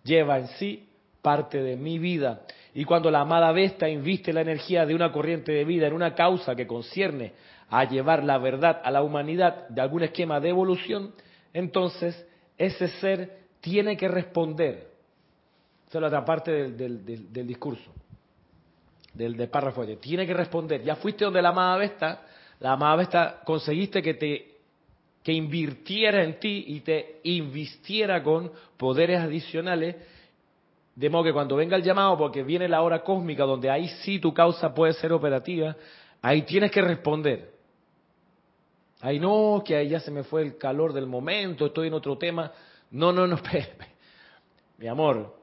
lleva en sí parte de mi vida. Y cuando la amada Vesta inviste la energía de una corriente de vida en una causa que concierne a llevar la verdad a la humanidad de algún esquema de evolución, entonces ese ser tiene que responder. Esa es la otra parte del, del, discurso, del, del párrafo. Tiene que responder. Ya fuiste donde la amada Vesta, la amada Vesta conseguiste que te que invirtiera en ti y te invistiera con poderes adicionales, de modo que cuando venga el llamado, porque viene la hora cósmica donde ahí sí tu causa puede ser operativa, ahí tienes que responder. Ahí no, que ahí ya se me fue el calor del momento, estoy en otro tema. No, no, no, mi amor.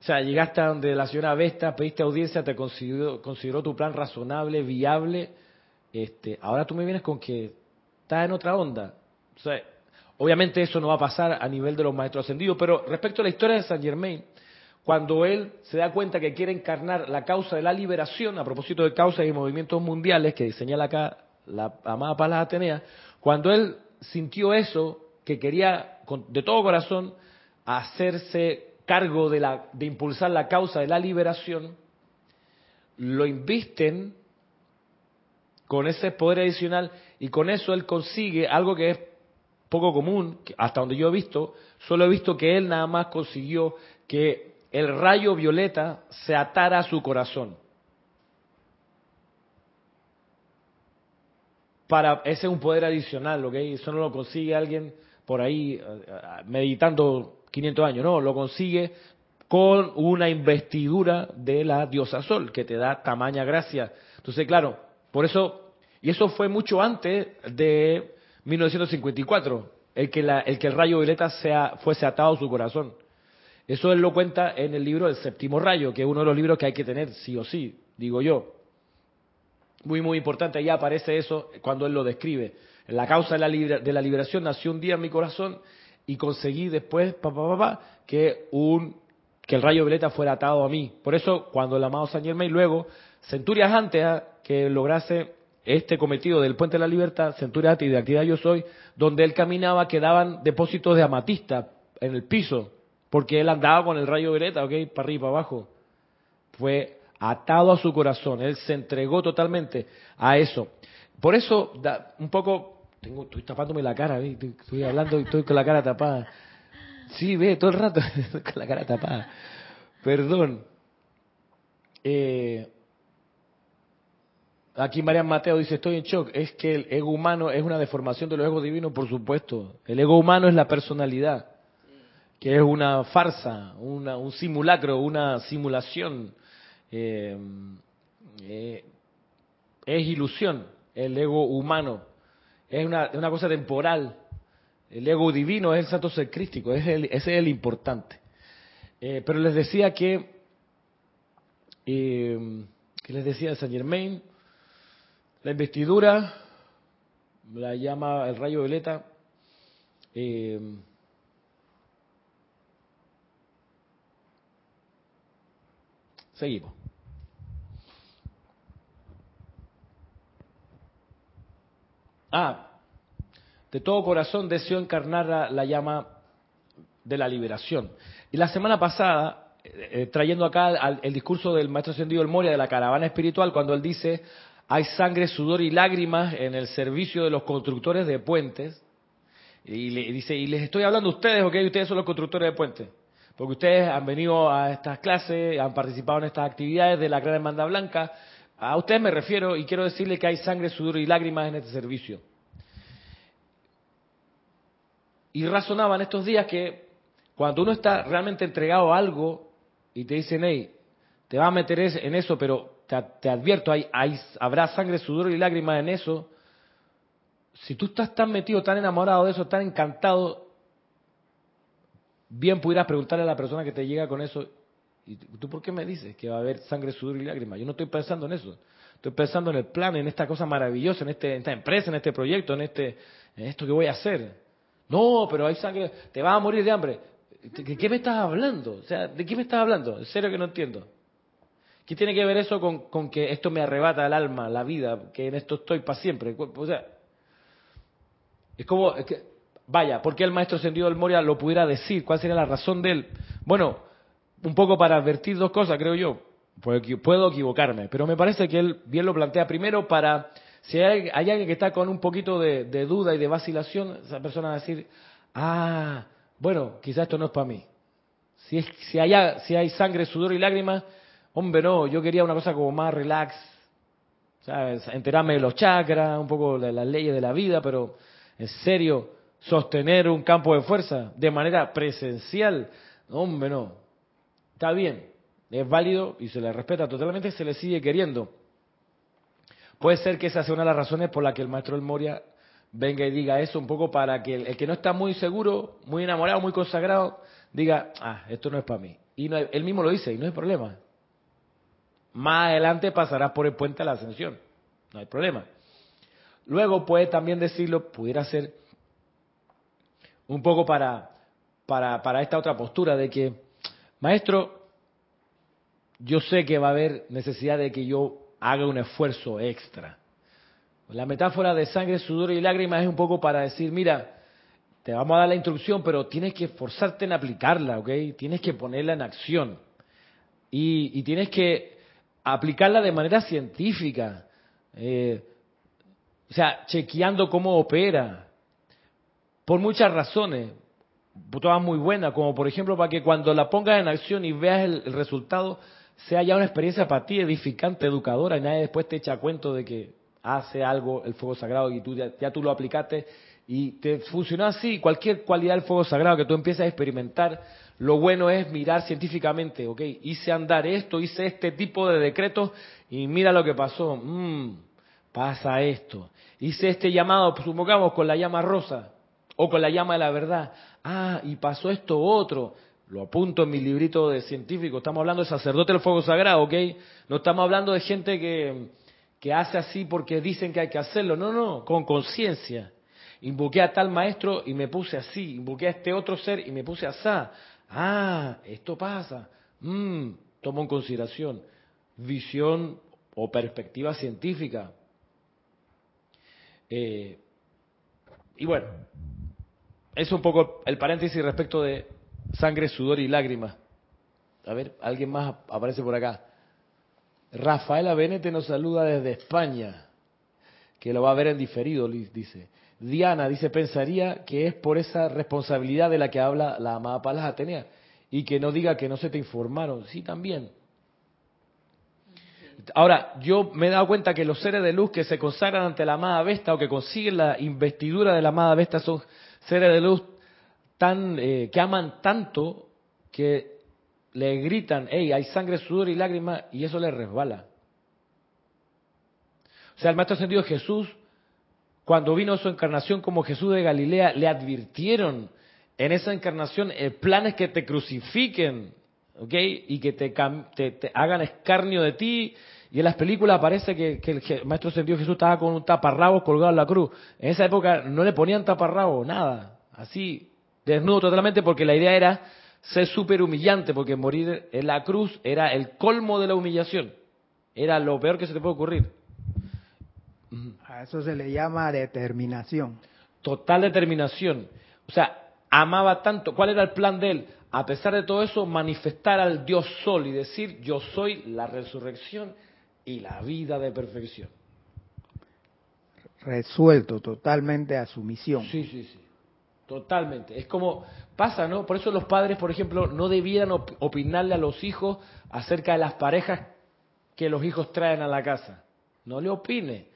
O sea, llegaste a donde la señora Vesta, pediste audiencia, te consideró, consideró tu plan razonable, viable. Este, ahora tú me vienes con que estás en otra onda. O sea, obviamente eso no va a pasar a nivel de los maestros ascendidos, pero respecto a la historia de Saint Germain, cuando él se da cuenta que quiere encarnar la causa de la liberación, a propósito de causas y movimientos mundiales que señala acá la amada Palas Atenea, cuando él sintió eso, que quería de todo corazón hacerse cargo de, la, de impulsar la causa de la liberación, lo invisten con ese poder adicional y con eso él consigue algo que es poco común, hasta donde yo he visto, solo he visto que él nada más consiguió que el rayo violeta se atara a su corazón. Para, ese es un poder adicional, ¿ok? Eso no lo consigue alguien por ahí eh, eh, meditando 500 años, no, lo consigue con una investidura de la diosa Sol, que te da tamaña gracia. Entonces, claro, por eso, y eso fue mucho antes de 1954, el que, la, el, que el rayo violeta sea, fuese atado a su corazón. Eso él lo cuenta en el libro del séptimo rayo, que es uno de los libros que hay que tener sí o sí, digo yo. Muy, muy importante, ahí aparece eso cuando él lo describe La causa de la, de la liberación nació un día en mi corazón y conseguí después, papá, papá, que un que el rayo violeta fuera atado a mí. Por eso, cuando el amado San Germain luego, centurias antes ¿ah? que lograse este cometido del Puente de la Libertad, centurias antes y de actividad yo soy, donde él caminaba quedaban depósitos de amatista en el piso, porque él andaba con el rayo violeta, ¿ok? Para arriba y para abajo. Fue atado a su corazón, él se entregó totalmente a eso. Por eso, da, un poco, tengo, estoy tapándome la cara, estoy hablando y estoy con la cara tapada. Sí, ve, todo el rato con la cara tapada. Perdón. Eh, aquí Marian Mateo dice, estoy en shock. Es que el ego humano es una deformación de los egos divinos, por supuesto. El ego humano es la personalidad, que es una farsa, una, un simulacro, una simulación. Eh, eh, es ilusión, el ego humano. Es una, una cosa temporal el ego divino es el santo ser crístico, es ese es el importante. Eh, pero les decía que, eh, les decía de Saint Germain, la investidura, la llama el rayo violeta, eh, seguimos. Ah, de todo corazón deseo encarnar la, llama de la liberación. Y la semana pasada, eh, eh, trayendo acá el discurso del maestro ascendido El Moria de la caravana espiritual, cuando él dice, hay sangre, sudor y lágrimas en el servicio de los constructores de puentes, y le dice, y les estoy hablando a ustedes, ok, ustedes son los constructores de puentes, porque ustedes han venido a estas clases, han participado en estas actividades de la Gran Hermandad Blanca, a ustedes me refiero y quiero decirle que hay sangre, sudor y lágrimas en este servicio. Y razonaba en estos días que cuando uno está realmente entregado a algo y te dicen, hey, te va a meter en eso, pero te, advierto, hay, habrá sangre, sudor y lágrimas en eso. Si tú estás tan metido, tan enamorado de eso, tan encantado, bien pudieras preguntarle a la persona que te llega con eso, ¿y tú por qué me dices que va a haber sangre, sudor y lágrimas? Yo no estoy pensando en eso. Estoy pensando en el plan, en esta cosa maravillosa, en, este, en esta empresa, en este proyecto, en, este, esto que voy a hacer. No, pero hay sangre, te vas a morir de hambre. ¿De qué me estás hablando? O sea, ¿de qué me estás hablando? En serio que no entiendo. ¿Qué tiene que ver eso con, que esto me arrebata el alma, la vida, que en esto estoy para siempre? O sea, es como, vaya, ¿por qué el maestro Sendido del Moria lo pudiera decir? ¿Cuál sería la razón de él? Bueno, un poco para advertir dos cosas, creo yo. Puedo equivocarme, pero me parece que él bien lo plantea primero para si hay, alguien que está con un poquito de, duda y de vacilación, esa persona va a decir, ah, bueno, quizás esto no es para mí. Si, si, hay, si hay sangre, sudor y lágrimas, hombre, no, yo quería una cosa como más relax, ¿sabes? enterarme de los chakras, un poco de las leyes de la vida, pero en serio, sostener un campo de fuerza de manera presencial, hombre, no. Está bien, es válido y se le respeta totalmente, se le sigue queriendo. Puede ser que esa sea una de las razones por las que el maestro del Moria venga y diga eso, un poco para que el, que no está muy seguro, muy enamorado, muy consagrado, diga, ah, esto no es para mí. Y no él mismo lo dice, y no hay problema. Más adelante pasarás por el puente a la ascensión, no hay problema. Luego puede también decirlo, pudiera ser un poco para, para, para esta otra postura de que, maestro, yo sé que va a haber necesidad de que yo haga un esfuerzo extra. La metáfora de sangre, sudor y lágrimas es un poco para decir, mira, te vamos a dar la instrucción, pero tienes que esforzarte en aplicarla, ¿ok? Tienes que ponerla en acción. Y, tienes que aplicarla de manera científica. Eh, o sea, chequeando cómo opera. Por muchas razones. Todas muy buenas, como por ejemplo para que cuando la pongas en acción y veas el resultado, sea ya una experiencia para ti edificante, educadora, y nadie después te echa cuento de que hace algo el fuego sagrado y tú ya, tú lo aplicaste y te funcionó así. Cualquier cualidad del fuego sagrado que tú empieces a experimentar, lo bueno es mirar científicamente, ok, hice andar esto, hice este tipo de decretos y mira lo que pasó. Mm, pasa esto. Hice este llamado, supongamos, con la llama rosa o con la llama de la verdad. Ah, y pasó esto otro lo apunto en mi librito de científico, estamos hablando de sacerdote del fuego sagrado, ¿ok? No estamos hablando de gente que, que hace así porque dicen que hay que hacerlo, no, no, con conciencia. Invoqué a tal maestro y me puse así. Invoqué a este otro ser y me puse así. Ah, esto pasa. Mm, tomo en consideración. Visión o perspectiva científica. Eh, y bueno, es un poco el paréntesis respecto de sangre, sudor y lágrimas. A ver, alguien más aparece por acá. Rafaela Benete nos saluda desde España, que lo va a ver en diferido, dice. Diana dice, pensaría que es por esa responsabilidad de la que habla la amada Palas Atenea y que no diga que no se te informaron. Sí, también. Ahora, yo me he dado cuenta que los seres de luz que se consagran ante la amada Vesta o que consiguen la investidura de la amada Vesta son seres de luz tan, eh, que aman tanto que le gritan, hey, hay sangre, sudor y lágrimas, y eso le resbala. O sea, el Maestro Ascendido Jesús, cuando vino su encarnación como Jesús de Galilea, le advirtieron en esa encarnación el es que te crucifiquen, ¿ok? Y que te, te, hagan escarnio de ti. Y en las películas aparece que, el Maestro Ascendido Jesús estaba con un taparrabo colgado en la cruz. En esa época no le ponían taparrabo, nada. Así, desnudo totalmente, porque la idea era ser súper humillante, porque morir en la cruz era el colmo de la humillación. Era lo peor que se te puede ocurrir. A eso se le llama determinación. Total determinación. O sea, amaba tanto. ¿Cuál era el plan de él? A pesar de todo eso, manifestar al Dios Sol y decir, yo soy la resurrección y la vida de perfección. Resuelto totalmente a su misión. Sí, sí, sí. Totalmente. Es como pasa, ¿no? Por eso los padres, por ejemplo, no debían opinarle a los hijos acerca de las parejas que los hijos traen a la casa. No le opine,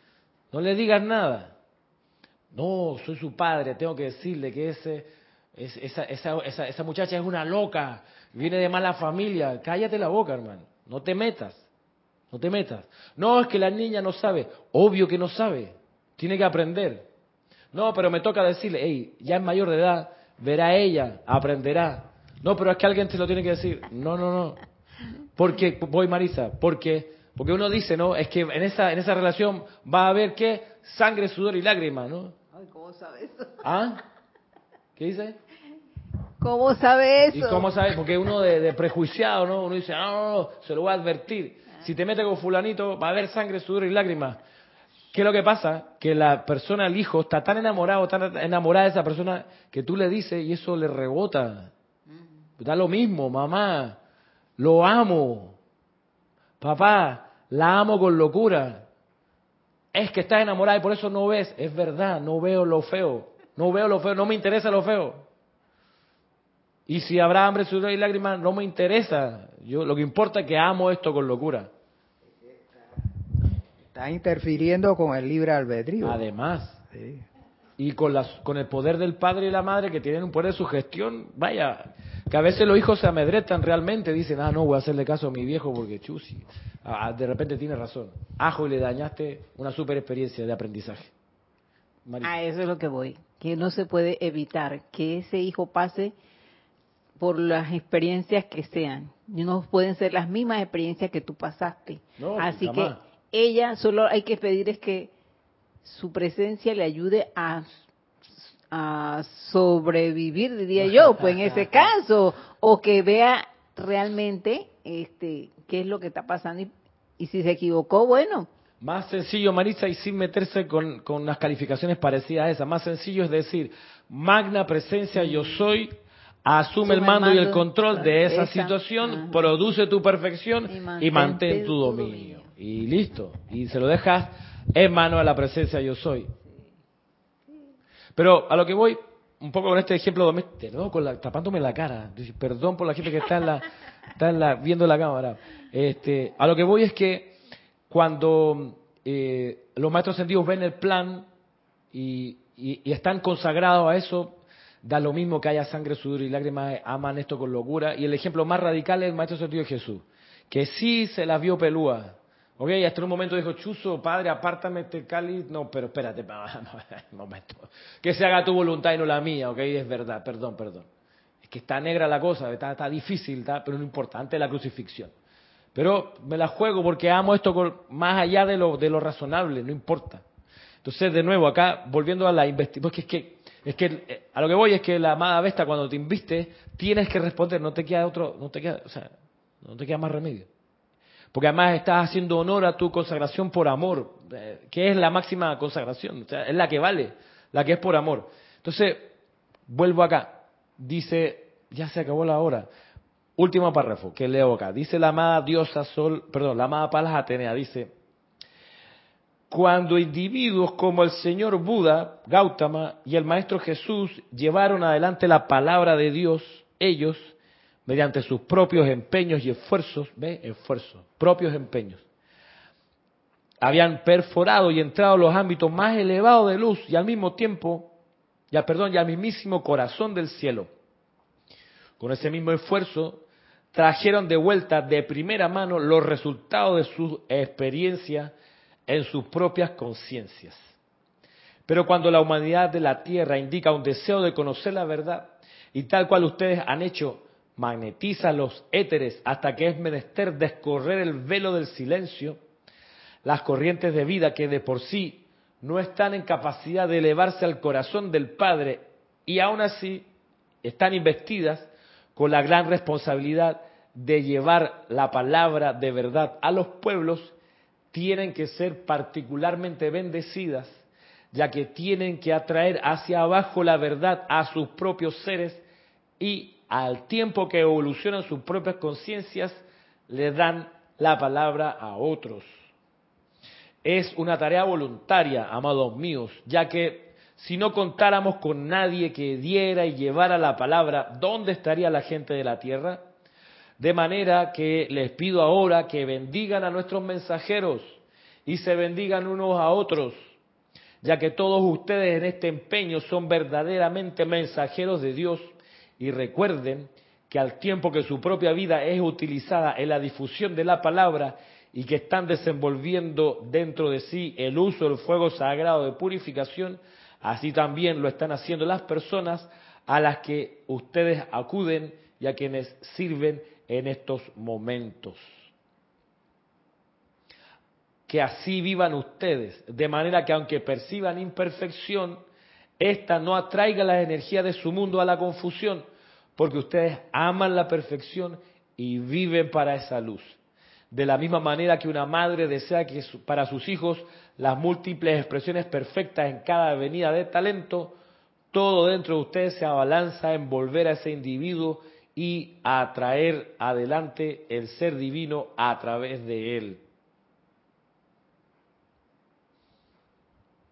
no le digas nada. No, soy su padre, tengo que decirle que ese, esa, esa, esa, esa muchacha es una loca, viene de mala familia. Cállate la boca, hermano. No te metas. No te metas. No, es que la niña no sabe. Obvio que no sabe. Tiene que aprender. No, pero me toca decirle, hey, ya es mayor de edad, verá ella, aprenderá. No, pero es que alguien te lo tiene que decir. No, no, no. Porque, voy Marisa, porque, porque uno dice, ¿no? Es que en esa, en esa relación va a haber, ¿qué? Sangre, sudor y lágrimas, ¿no? Ay, ¿cómo sabe eso? ¿Ah? ¿Qué dice? ¿Cómo sabe eso? ¿Y cómo sabe? Porque uno de, prejuiciado, ¿no? Uno dice, no, no, no, se lo voy a advertir. Si te metes con fulanito, va a haber sangre, sudor y lágrimas. ¿Qué es lo que pasa? Que la persona, el hijo, está tan enamorado, tan enamorada de esa persona que tú le dices y eso le rebota. Da lo mismo, mamá, lo amo. Papá, la amo con locura. Es que estás enamorada y por eso no ves. Es verdad, no veo lo feo. No veo lo feo, no me interesa lo feo. Y si habrá hambre, sudor y lágrimas, no me interesa. Yo lo que importa es que amo esto con locura. Está interfiriendo con el libre albedrío. Además. Y con, las, con el poder del padre y la madre que tienen un poder de sugestión, vaya, que a veces los hijos se amedretan realmente, dicen, ah, no, voy a hacerle caso a mi viejo porque chusi. Ah, de repente tiene razón. Ajo y le dañaste una super experiencia de aprendizaje. A eso es lo que voy, que no se puede evitar que ese hijo pase por las experiencias que sean. No pueden ser las mismas experiencias que tú pasaste. Así que ella solo hay que pedir es que su presencia le ayude a, a sobrevivir, diría yo, pues en ese caso, o que vea realmente este qué es lo que está pasando y, si se equivocó, bueno. Más sencillo, Marisa, y sin meterse con, con unas calificaciones parecidas a esas, más sencillo es decir, magna presencia yo soy, asume el mando, y el control de esa, situación, produce tu perfección y mantén, tu dominio y listo. Y se lo dejas en mano a la presencia yo soy. Pero a lo que voy, un poco con este ejemplo doméstico, con la, tapándome la cara, perdón por la gente que está en la, está en la viendo la cámara. Este, a lo que voy es que cuando eh, los maestros sentidos ven el plan y, y, están consagrados a eso, da lo mismo que haya sangre, sudor y lágrimas, aman esto con locura. Y el ejemplo más radical es el maestro de Jesús, que sí se las vio pelúa, Ok, hasta un momento dijo, Chuzo, padre, apártame este cáliz. No, pero espérate, un momento. Que se haga tu voluntad y no la mía, ok, es verdad, perdón, perdón. Es que está negra la cosa, está, difícil, está, pero no importa, antes de la crucifixión. Pero me la juego porque amo esto más allá de lo, de lo razonable, no importa. Entonces, de nuevo, acá, volviendo a la investigación, porque es que, es que eh, a lo que voy es que la amada Vesta, cuando te inviste, tienes que responder, no te queda otro, no te queda, o sea, no te queda más remedio. Porque además estás haciendo honor a tu consagración por amor, eh, que es la máxima consagración, o sea, es la que vale, la que es por amor. Entonces, vuelvo acá, dice, ya se acabó la hora. Último párrafo que leo acá. Dice la amada diosa Sol, perdón, la amada Palas Atenea, dice, cuando individuos como el señor Buda, Gautama y el maestro Jesús llevaron adelante la palabra de Dios, ellos, mediante sus propios empeños y esfuerzos, ¿ve? Esfuerzos, propios empeños, habían perforado y entrado en los ámbitos más elevados de luz y al mismo tiempo, ya perdón, y al mismísimo corazón del cielo. Con ese mismo esfuerzo, trajeron de vuelta de primera mano los resultados de su experiencia en sus propias conciencias. Pero cuando la humanidad de la Tierra indica un deseo de conocer la verdad, y tal cual ustedes han hecho, magnetiza los éteres hasta que es menester descorrer el velo del silencio, las corrientes de vida que de por sí no están en capacidad de elevarse al corazón del Padre y aún así están investidas con la gran responsabilidad de llevar la palabra de verdad a los pueblos, tienen que ser particularmente bendecidas, ya que tienen que atraer hacia abajo la verdad a sus propios seres y al tiempo que evolucionan sus propias conciencias, le dan la palabra a otros. Es una tarea voluntaria, amados míos, ya que si no contáramos con nadie que diera y llevara la palabra, ¿dónde estaría la gente de la tierra? De manera que les pido ahora que bendigan a nuestros mensajeros y se bendigan unos a otros, ya que todos ustedes en este empeño son verdaderamente mensajeros de Dios. Y recuerden que al tiempo que su propia vida es utilizada en la difusión de la palabra y que están desenvolviendo dentro de sí el uso del fuego sagrado de purificación, así también lo están haciendo las personas a las que ustedes acuden y a quienes sirven en estos momentos. Que así vivan ustedes, de manera que aunque perciban imperfección, esta no atraiga la energía de su mundo a la confusión, porque ustedes aman la perfección y viven para esa luz. De la misma manera que una madre desea que para sus hijos las múltiples expresiones perfectas en cada avenida de talento, todo dentro de ustedes se abalanza en volver a ese individuo y a traer adelante el ser divino a través de él.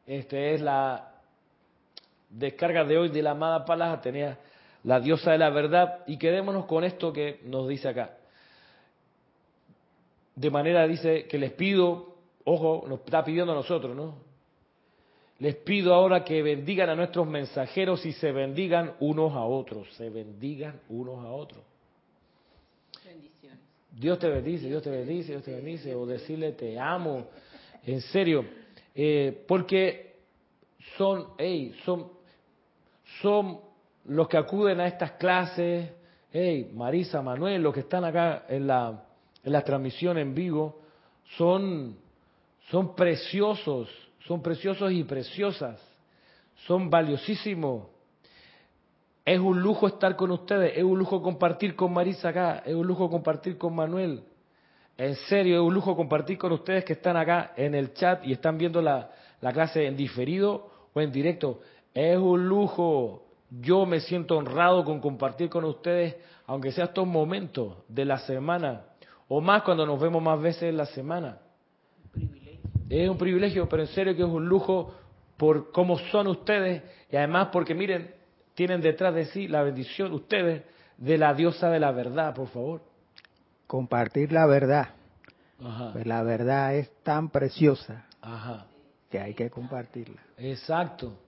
Esta es la descarga de hoy de la amada Palas Atenea, la diosa de la verdad, y quedémonos con esto que nos dice acá. De manera dice que les pido, ojo, nos está pidiendo a nosotros, ¿no? Les pido ahora que bendigan a nuestros mensajeros y se bendigan unos a otros, se bendigan unos a otros. Bendiciones. Dios te bendice, Dios te bendice, Dios te bendice, o decirle te amo, en serio, eh, porque son, hey, son, son los que acuden a estas clases, hey, Marisa, Manuel, los que están acá en la, en la transmisión en vivo, son, son preciosos son preciosos y preciosas, son valiosísimos. Es un lujo estar con ustedes, es un lujo compartir con Marisa acá, es un lujo compartir con Manuel. En serio, es un lujo compartir con ustedes que están acá en el chat y están viendo la, la clase en diferido o en directo. Es un lujo. Yo me siento honrado con compartir con ustedes, aunque sea estos momentos de la semana, o más cuando nos vemos más veces en la semana. Es un privilegio, pero en serio que es un lujo por cómo son ustedes y además porque miren, tienen detrás de sí la bendición ustedes de la diosa de la verdad, por favor. Compartir la verdad. Pues la verdad es tan preciosa que hay que compartirla. Exacto.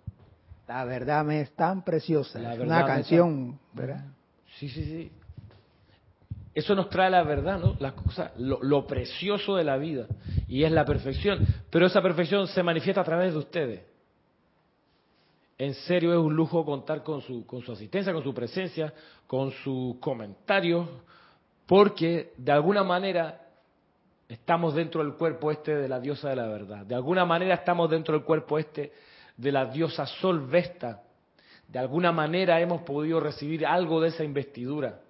La verdad me es tan preciosa. La es una canción, ¿verdad? Sí, sí, sí. Eso nos trae la verdad, ¿no? Las cosas, lo, precioso de la vida. Y es la perfección. Pero esa perfección se manifiesta a través de ustedes. En serio es un lujo contar con su, con su asistencia, con su presencia, con sus comentarios, porque de alguna manera estamos dentro del cuerpo este de la diosa de la verdad. De alguna manera estamos dentro del cuerpo este de la diosa Sol Vesta. De alguna manera hemos podido recibir algo de esa investidura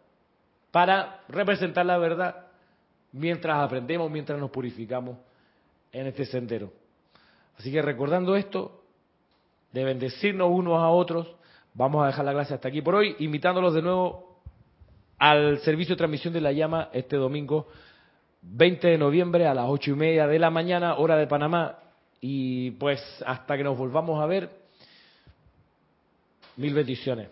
para representar la verdad mientras aprendemos, mientras nos purificamos en este sendero. Así que recordando esto, de bendecirnos unos a otros, vamos a dejar la clase hasta aquí por hoy, invitándolos de nuevo al servicio de transmisión de la llama este domingo 20 de noviembre a las ocho y media de la mañana, hora de Panamá. Y pues hasta que nos volvamos a ver, mil bendiciones.